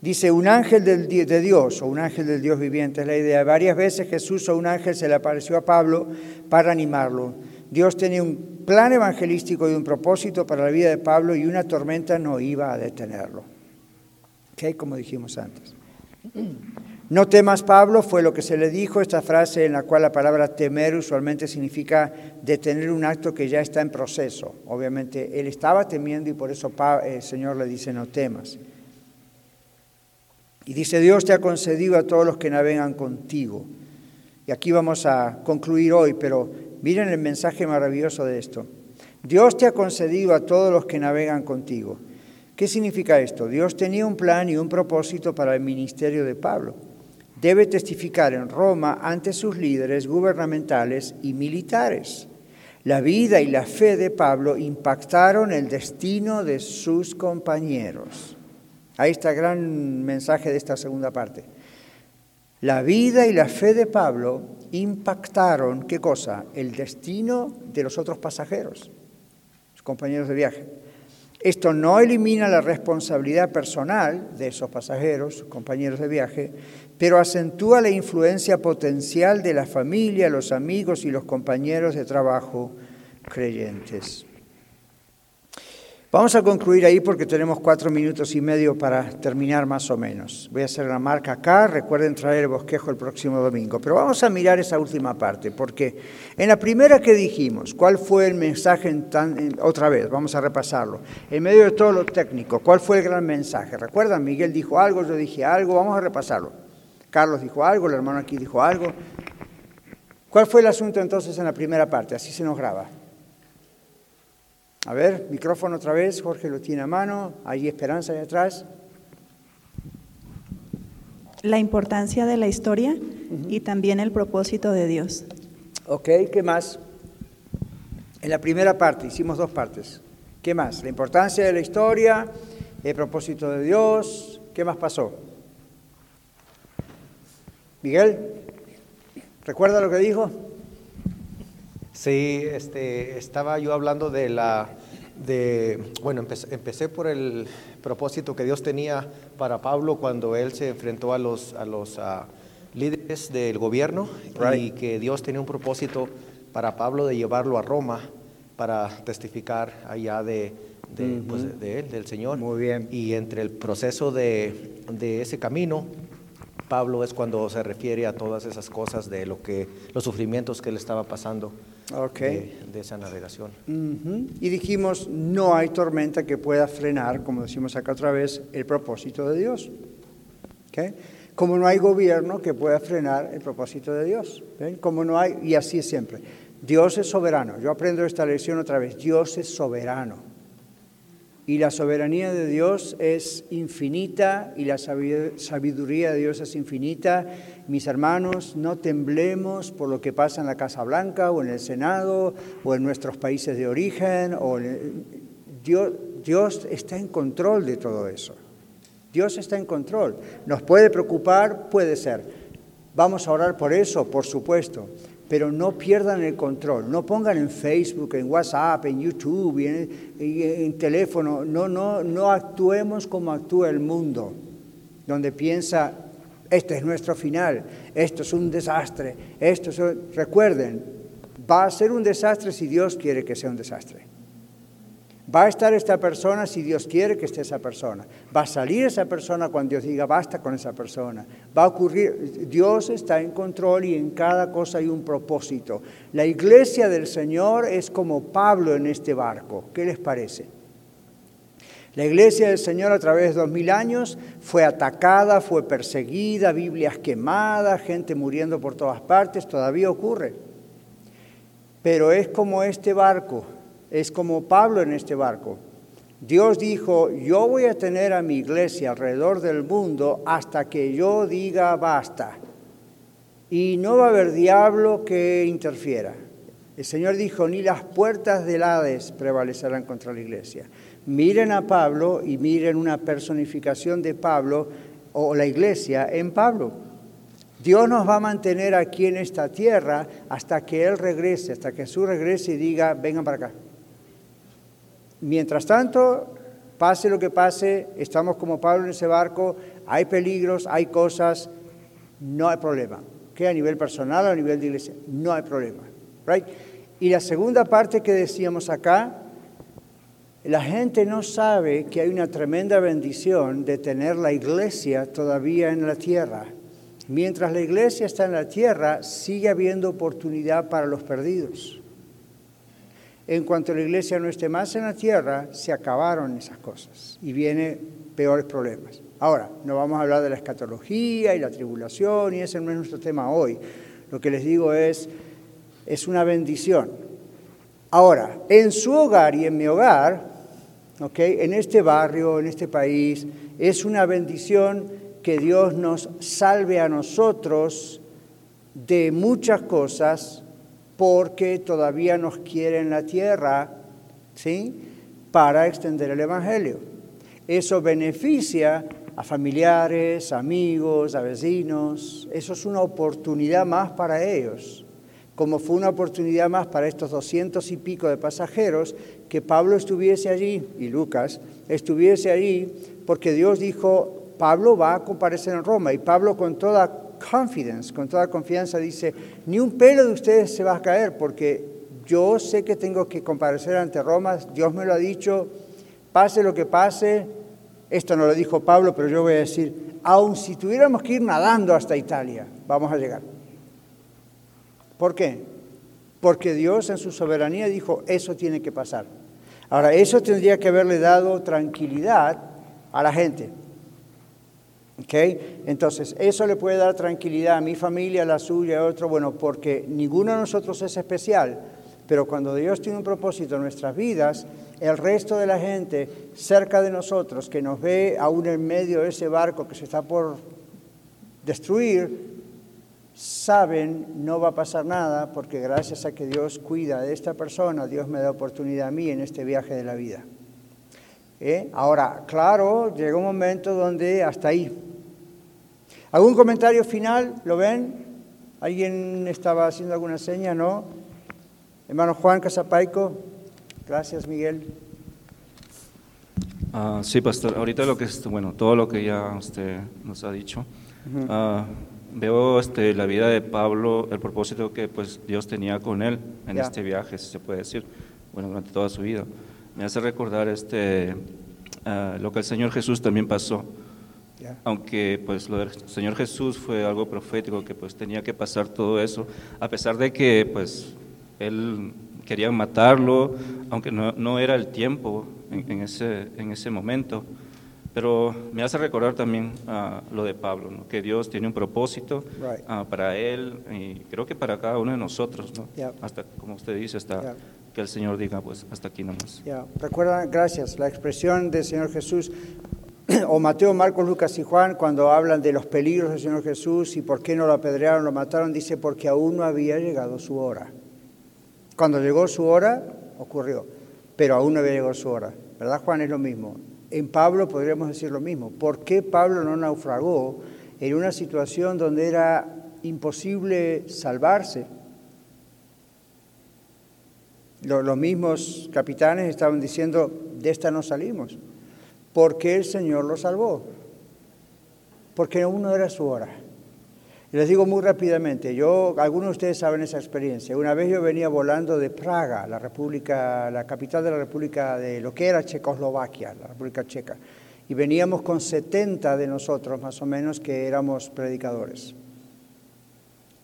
dice, un ángel de Dios o un ángel del Dios viviente, es la idea. Varias veces Jesús o un ángel se le apareció a Pablo para animarlo. Dios tenía un plan evangelístico y un propósito para la vida de Pablo y una tormenta no iba a detenerlo. Ok, como dijimos antes. No temas, Pablo, fue lo que se le dijo, esta frase en la cual la palabra temer usualmente significa detener un acto que ya está en proceso. Obviamente, él estaba temiendo y por eso el Señor le dice, no temas. Y dice, Dios te ha concedido a todos los que navegan contigo. Y aquí vamos a concluir hoy, pero miren el mensaje maravilloso de esto. Dios te ha concedido a todos los que navegan contigo. ¿Qué significa esto? Dios tenía un plan y un propósito para el ministerio de Pablo debe testificar en Roma ante sus líderes gubernamentales y militares. La vida y la fe de Pablo impactaron el destino de sus compañeros. Ahí está gran mensaje de esta segunda parte. La vida y la fe de Pablo impactaron, ¿qué cosa? El destino de los otros pasajeros, sus compañeros de viaje. Esto no elimina la responsabilidad personal de esos pasajeros, sus compañeros de viaje, pero acentúa la influencia potencial de la familia, los amigos y los compañeros de trabajo creyentes. Vamos a concluir ahí porque tenemos cuatro minutos y medio para terminar más o menos. Voy a hacer la marca acá, recuerden traer el bosquejo el próximo domingo. Pero vamos a mirar esa última parte, porque en la primera que dijimos, ¿cuál fue el mensaje tan, otra vez? Vamos a repasarlo. En medio de todo lo técnico, ¿cuál fue el gran mensaje? ¿Recuerdan? Miguel dijo algo, yo dije algo, vamos a repasarlo. Carlos dijo algo, el hermano aquí dijo algo. ¿Cuál fue el asunto entonces en la primera parte? Así se nos graba. A ver, micrófono otra vez, Jorge lo tiene a mano, hay esperanza ahí atrás. La importancia de la historia y también el propósito de Dios. Ok, ¿qué más? En la primera parte, hicimos dos partes. ¿Qué más? La importancia de la historia, el propósito de Dios. ¿Qué más pasó? Miguel, ¿recuerda lo que dijo? Sí, este, estaba yo hablando de la, de, bueno, empecé, por el propósito que Dios tenía para Pablo cuando él se enfrentó a los, a los ah, líderes del gobierno y que Dios tenía un propósito para Pablo de llevarlo a Roma para testificar allá de, de, pues, de él, del Señor. Muy bien. Y entre el proceso de, de ese camino, Pablo es cuando se refiere a todas esas cosas de lo que los sufrimientos que él estaba pasando de, esa navegación. Y dijimos, no hay tormenta que pueda frenar, como decimos acá otra vez, el propósito de Dios. Como no hay gobierno que pueda frenar el propósito de Dios. Como no hay, y así es siempre. Dios es soberano. Yo aprendo esta lección otra vez. Dios es soberano y la soberanía de Dios es infinita y la sabiduría de Dios es infinita. Mis hermanos, no temblemos por lo que pasa en la Casa Blanca o en el Senado o en nuestros países de origen. O Dios, Dios está en control de todo eso. Dios está en control. ¿Nos puede preocupar? Puede ser. ¿Vamos a orar por eso? Por supuesto pero no pierdan el control, no pongan en Facebook, en WhatsApp, en YouTube, en, teléfono, no, no, no actuemos como actúa el mundo, donde piensa, este es nuestro final, esto es un desastre, esto es... Recuerden, va a ser un desastre si Dios quiere que sea un desastre. Va a estar esta persona si Dios quiere que esté esa persona. Va a salir esa persona cuando Dios diga basta con esa persona. Va a ocurrir, Dios está en control y en cada cosa hay un propósito. La iglesia del Señor es como Pablo en este barco. ¿Qué les parece? La iglesia del Señor a través de dos mil años fue atacada, fue perseguida, Biblias quemadas, gente muriendo por todas partes, todavía ocurre. Pero es como este barco es como Pablo en este barco. Dios dijo, yo voy a tener a mi iglesia alrededor del mundo hasta que yo diga basta. Y no va a haber diablo que interfiera. El Señor dijo, ni las puertas del Hades prevalecerán contra la iglesia. Miren a Pablo y miren una personificación de Pablo o la iglesia en Pablo. Dios nos va a mantener aquí en esta tierra hasta que Él regrese, hasta que Jesús regrese y diga, vengan para acá. Mientras tanto, pase lo que pase, estamos como Pablo en ese barco, hay peligros, hay cosas, no hay problema. Que a nivel personal a nivel de iglesia, no hay problema. Right? Y la segunda parte que decíamos acá, la gente no sabe que hay una tremenda bendición de tener la iglesia todavía en la tierra. Mientras la iglesia está en la tierra, sigue habiendo oportunidad para los perdidos. En cuanto la iglesia no esté más en la tierra, se acabaron esas cosas y vienen peores problemas. Ahora, no vamos a hablar de la escatología y la tribulación, y ese no es nuestro tema hoy. Lo que les digo es, es una bendición. Ahora, en su hogar y en mi hogar, ¿okay? en este barrio, en este país, es una bendición que Dios nos salve a nosotros de muchas cosas porque todavía nos quiere en la tierra, ¿sí? Para extender el Evangelio. Eso beneficia a familiares, amigos, a vecinos. Eso es una oportunidad más para ellos, como fue una oportunidad más para estos doscientos y pico de pasajeros que Pablo estuviese allí y Lucas estuviese allí, porque Dios dijo, Pablo va a comparecer en Roma y Pablo con toda confidence, con toda confianza, dice, ni un pelo de ustedes se va a caer porque yo sé que tengo que comparecer ante Roma, Dios me lo ha dicho, pase lo que pase, esto no lo dijo Pablo, pero yo voy a decir, aun si tuviéramos que ir nadando hasta Italia, vamos a llegar. ¿Por qué? Porque Dios en su soberanía dijo, eso tiene que pasar. Ahora, eso tendría que haberle dado tranquilidad a la gente. ¿Okay? Entonces, eso le puede dar tranquilidad a mi familia, a la suya, a otro, bueno, porque ninguno de nosotros es especial, pero cuando Dios tiene un propósito en nuestras vidas, el resto de la gente cerca de nosotros, que nos ve aún en medio de ese barco que se está por destruir, saben no va a pasar nada porque gracias a que Dios cuida de esta persona, Dios me da oportunidad a mí en este viaje de la vida. ¿Eh? Ahora, claro, llega un momento donde hasta ahí. ¿Algún comentario final? ¿Lo ven? ¿Alguien estaba haciendo alguna seña? ¿No? Hermano Juan Casapaico. Gracias, Miguel. Ah, sí, pastor. Ahorita lo que es, bueno, todo lo que ya usted nos ha dicho. Ah, veo este, la vida de Pablo, el propósito que pues Dios tenía con él en este viaje, si se puede decir, bueno, durante toda su vida. Me hace recordar este, ah, lo que el Señor Jesús también pasó. Aunque pues lo del Señor Jesús fue algo profético, que pues tenía que pasar todo eso, a pesar de que pues él querían matarlo, aunque no, era el tiempo en, ese, en ese momento. Pero me hace recordar también a lo de Pablo, que Dios tiene un propósito ah, para él y creo que para cada uno de nosotros, ¿no? hasta como usted dice, hasta que el Señor diga, pues hasta aquí nomás. Recuerda, gracias, la expresión del Señor Jesús, *clears throat* o Mateo, Marcos, Lucas y Juan, cuando hablan de los peligros del Señor Jesús y por qué no lo apedrearon, lo mataron, dice porque aún no había llegado su hora. Cuando llegó su hora, ocurrió, pero aún no había llegado su hora. ¿Verdad, Juan? Es lo mismo. En Pablo podríamos decir lo mismo. ¿Por qué Pablo no naufragó en una situación donde era imposible salvarse? Los, mismos capitanes estaban diciendo, de esta no salimos. ¿Por qué el Señor lo salvó? Porque aún no era su hora les digo muy rápidamente, yo, algunos de ustedes saben esa experiencia. Una vez yo venía volando de Praga, la república, la capital de la República de lo que era Checoslovaquia, la República Checa, y veníamos con 70 de nosotros más o menos que éramos predicadores.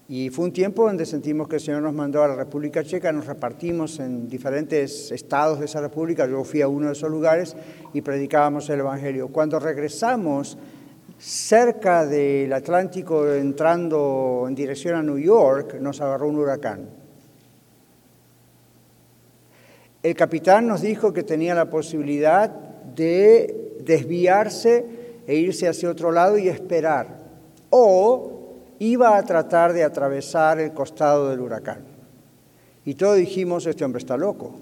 Y fue un tiempo donde sentimos que el Señor nos mandó a la República Checa, nos repartimos en diferentes estados de esa república, yo fui a uno de esos lugares y predicábamos el Evangelio. Cuando regresamos, cerca del Atlántico, entrando en dirección a New York, nos agarró un huracán. El capitán nos dijo que tenía la posibilidad de desviarse e irse hacia otro lado y esperar. O iba a tratar de atravesar el costado del huracán. Y todos dijimos, este hombre está loco.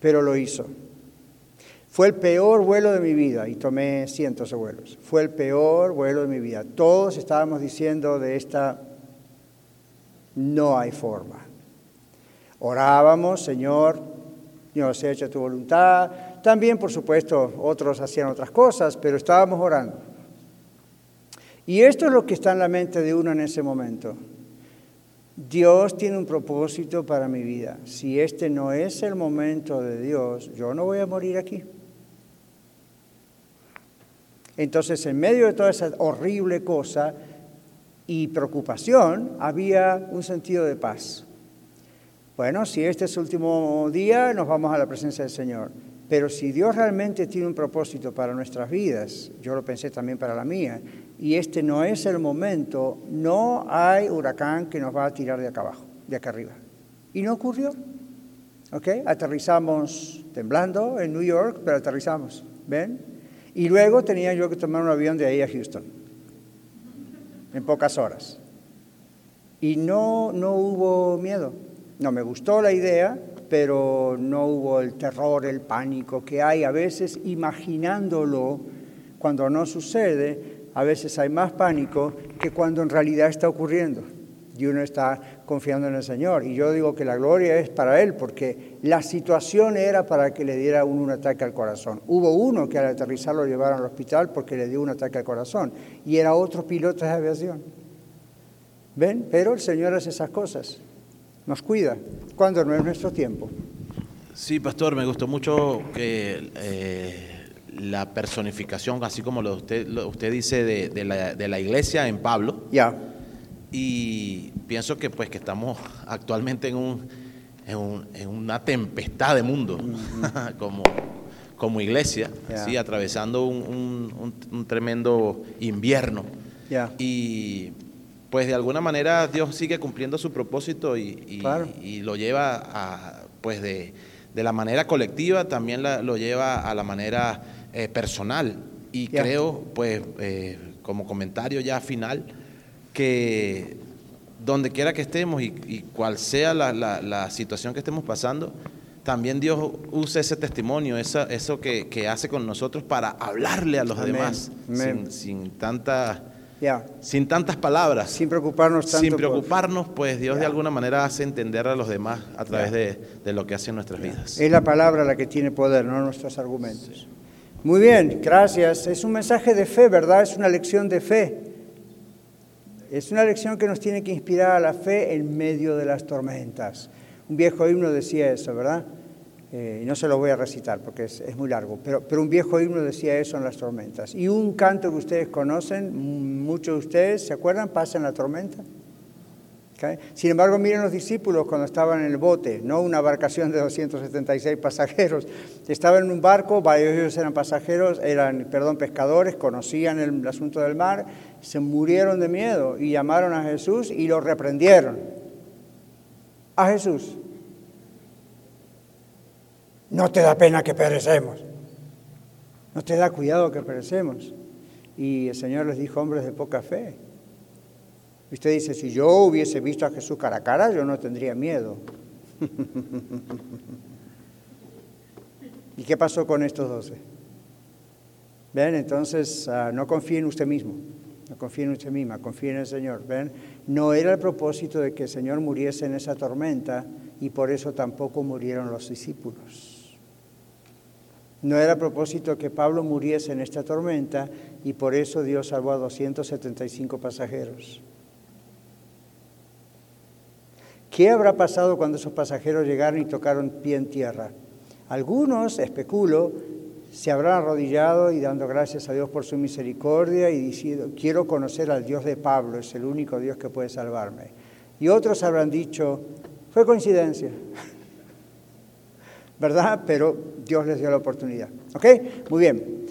Pero lo hizo. Fue el peor vuelo de mi vida y tomé cientos de vuelos. Fue el peor vuelo de mi vida. Todos estábamos diciendo de esta, no hay forma. Orábamos, Señor, Dios se hecho tu voluntad. También, por supuesto, otros hacían otras cosas, pero estábamos orando. Y esto es lo que está en la mente de uno en ese momento. Dios tiene un propósito para mi vida. Si este no es el momento de Dios, yo no voy a morir aquí. Entonces, en medio de toda esa horrible cosa y preocupación, había un sentido de paz. Bueno, si este es el último día, nos vamos a la presencia del Señor. Pero si Dios realmente tiene un propósito para nuestras vidas, yo lo pensé también para la mía, y este no es el momento, no hay huracán que nos va a tirar de acá abajo, de acá arriba. Y no ocurrió. ¿Ok? Aterrizamos temblando en New York, pero aterrizamos. ¿Ven? Y luego tenía yo que tomar un avión de ahí a Houston, en pocas horas. Y no, no hubo miedo. No me gustó la idea, pero no hubo el terror, el pánico que hay a veces imaginándolo cuando no sucede. A veces hay más pánico que cuando en realidad está ocurriendo y uno está confiando en el Señor. Y yo digo que la gloria es para Él, porque la situación era para que le diera un, ataque al corazón. Hubo uno que al aterrizar lo llevaron al hospital porque le dio un ataque al corazón, y era otro piloto de aviación. ¿Ven? Pero el Señor hace esas cosas, nos cuida, cuando no es nuestro tiempo. Sí, pastor, me gustó mucho que eh, la personificación, así como lo usted, usted dice de, la, iglesia en Pablo. Ya. Y pienso que pues que estamos actualmente en un, en, una tempestad de mundo, *laughs* como, como iglesia, atravesando un, tremendo invierno. Ya. Y pues de alguna manera Dios sigue cumpliendo su propósito y, y lo lleva a, pues de de la manera colectiva, también lo lleva a la manera eh, personal. Y creo, pues, eh, como comentario ya final, que donde quiera que estemos y, cual sea la, situación que estemos pasando, también Dios usa ese testimonio, eso, eso que, hace con nosotros para hablarle a los demás Sin, sin tanta sin tantas palabras. Sin preocuparnos tanto. Sin preocuparnos, pues Dios de alguna manera hace entender a los demás a través de, lo que hace en nuestras vidas. Es la palabra la que tiene poder, no nuestros argumentos. Muy bien, gracias. Es un mensaje de fe, ¿verdad? Es una lección de fe. Es una lección que nos tiene que inspirar a la fe en medio de las tormentas. Un viejo himno decía eso, ¿verdad? Eh, no se lo voy a recitar porque es, muy largo, pero, pero, un viejo himno decía eso en las tormentas. Y un canto que ustedes conocen, muchos de ustedes, ¿se acuerdan? Pasa en la tormenta. Sin embargo, miren los discípulos cuando estaban en el bote, no una embarcación de 276 pasajeros. Estaban en un barco, varios de ellos eran pasajeros, eran, perdón, pescadores, conocían el asunto del mar, se murieron de miedo y llamaron a Jesús y lo reprendieron. A Jesús. No te da pena que perecemos. No te da cuidado que perecemos. Y el Señor les dijo, hombres de poca fe. Usted dice, si yo hubiese visto a Jesús cara a cara, yo no tendría miedo. *laughs* ¿Y qué pasó con estos doce? ¿Ven? Entonces, ah, no confíe en usted mismo, no confíe en usted misma, confíe en el Señor. ¿Ven? No era el propósito de que el Señor muriese en esa tormenta y por eso tampoco murieron los discípulos. No era propósito que Pablo muriese en esta tormenta y por eso Dios salvó a 275 pasajeros. ¿Qué habrá pasado cuando esos pasajeros llegaron y tocaron pie en tierra? Algunos, especulo, se habrán arrodillado y dando gracias a Dios por su misericordia y diciendo, quiero conocer al Dios de Pablo, es el único Dios que puede salvarme. Y otros habrán dicho, fue coincidencia. *laughs* ¿verdad? Pero Dios les dio la oportunidad. ¿Ok? Muy bien.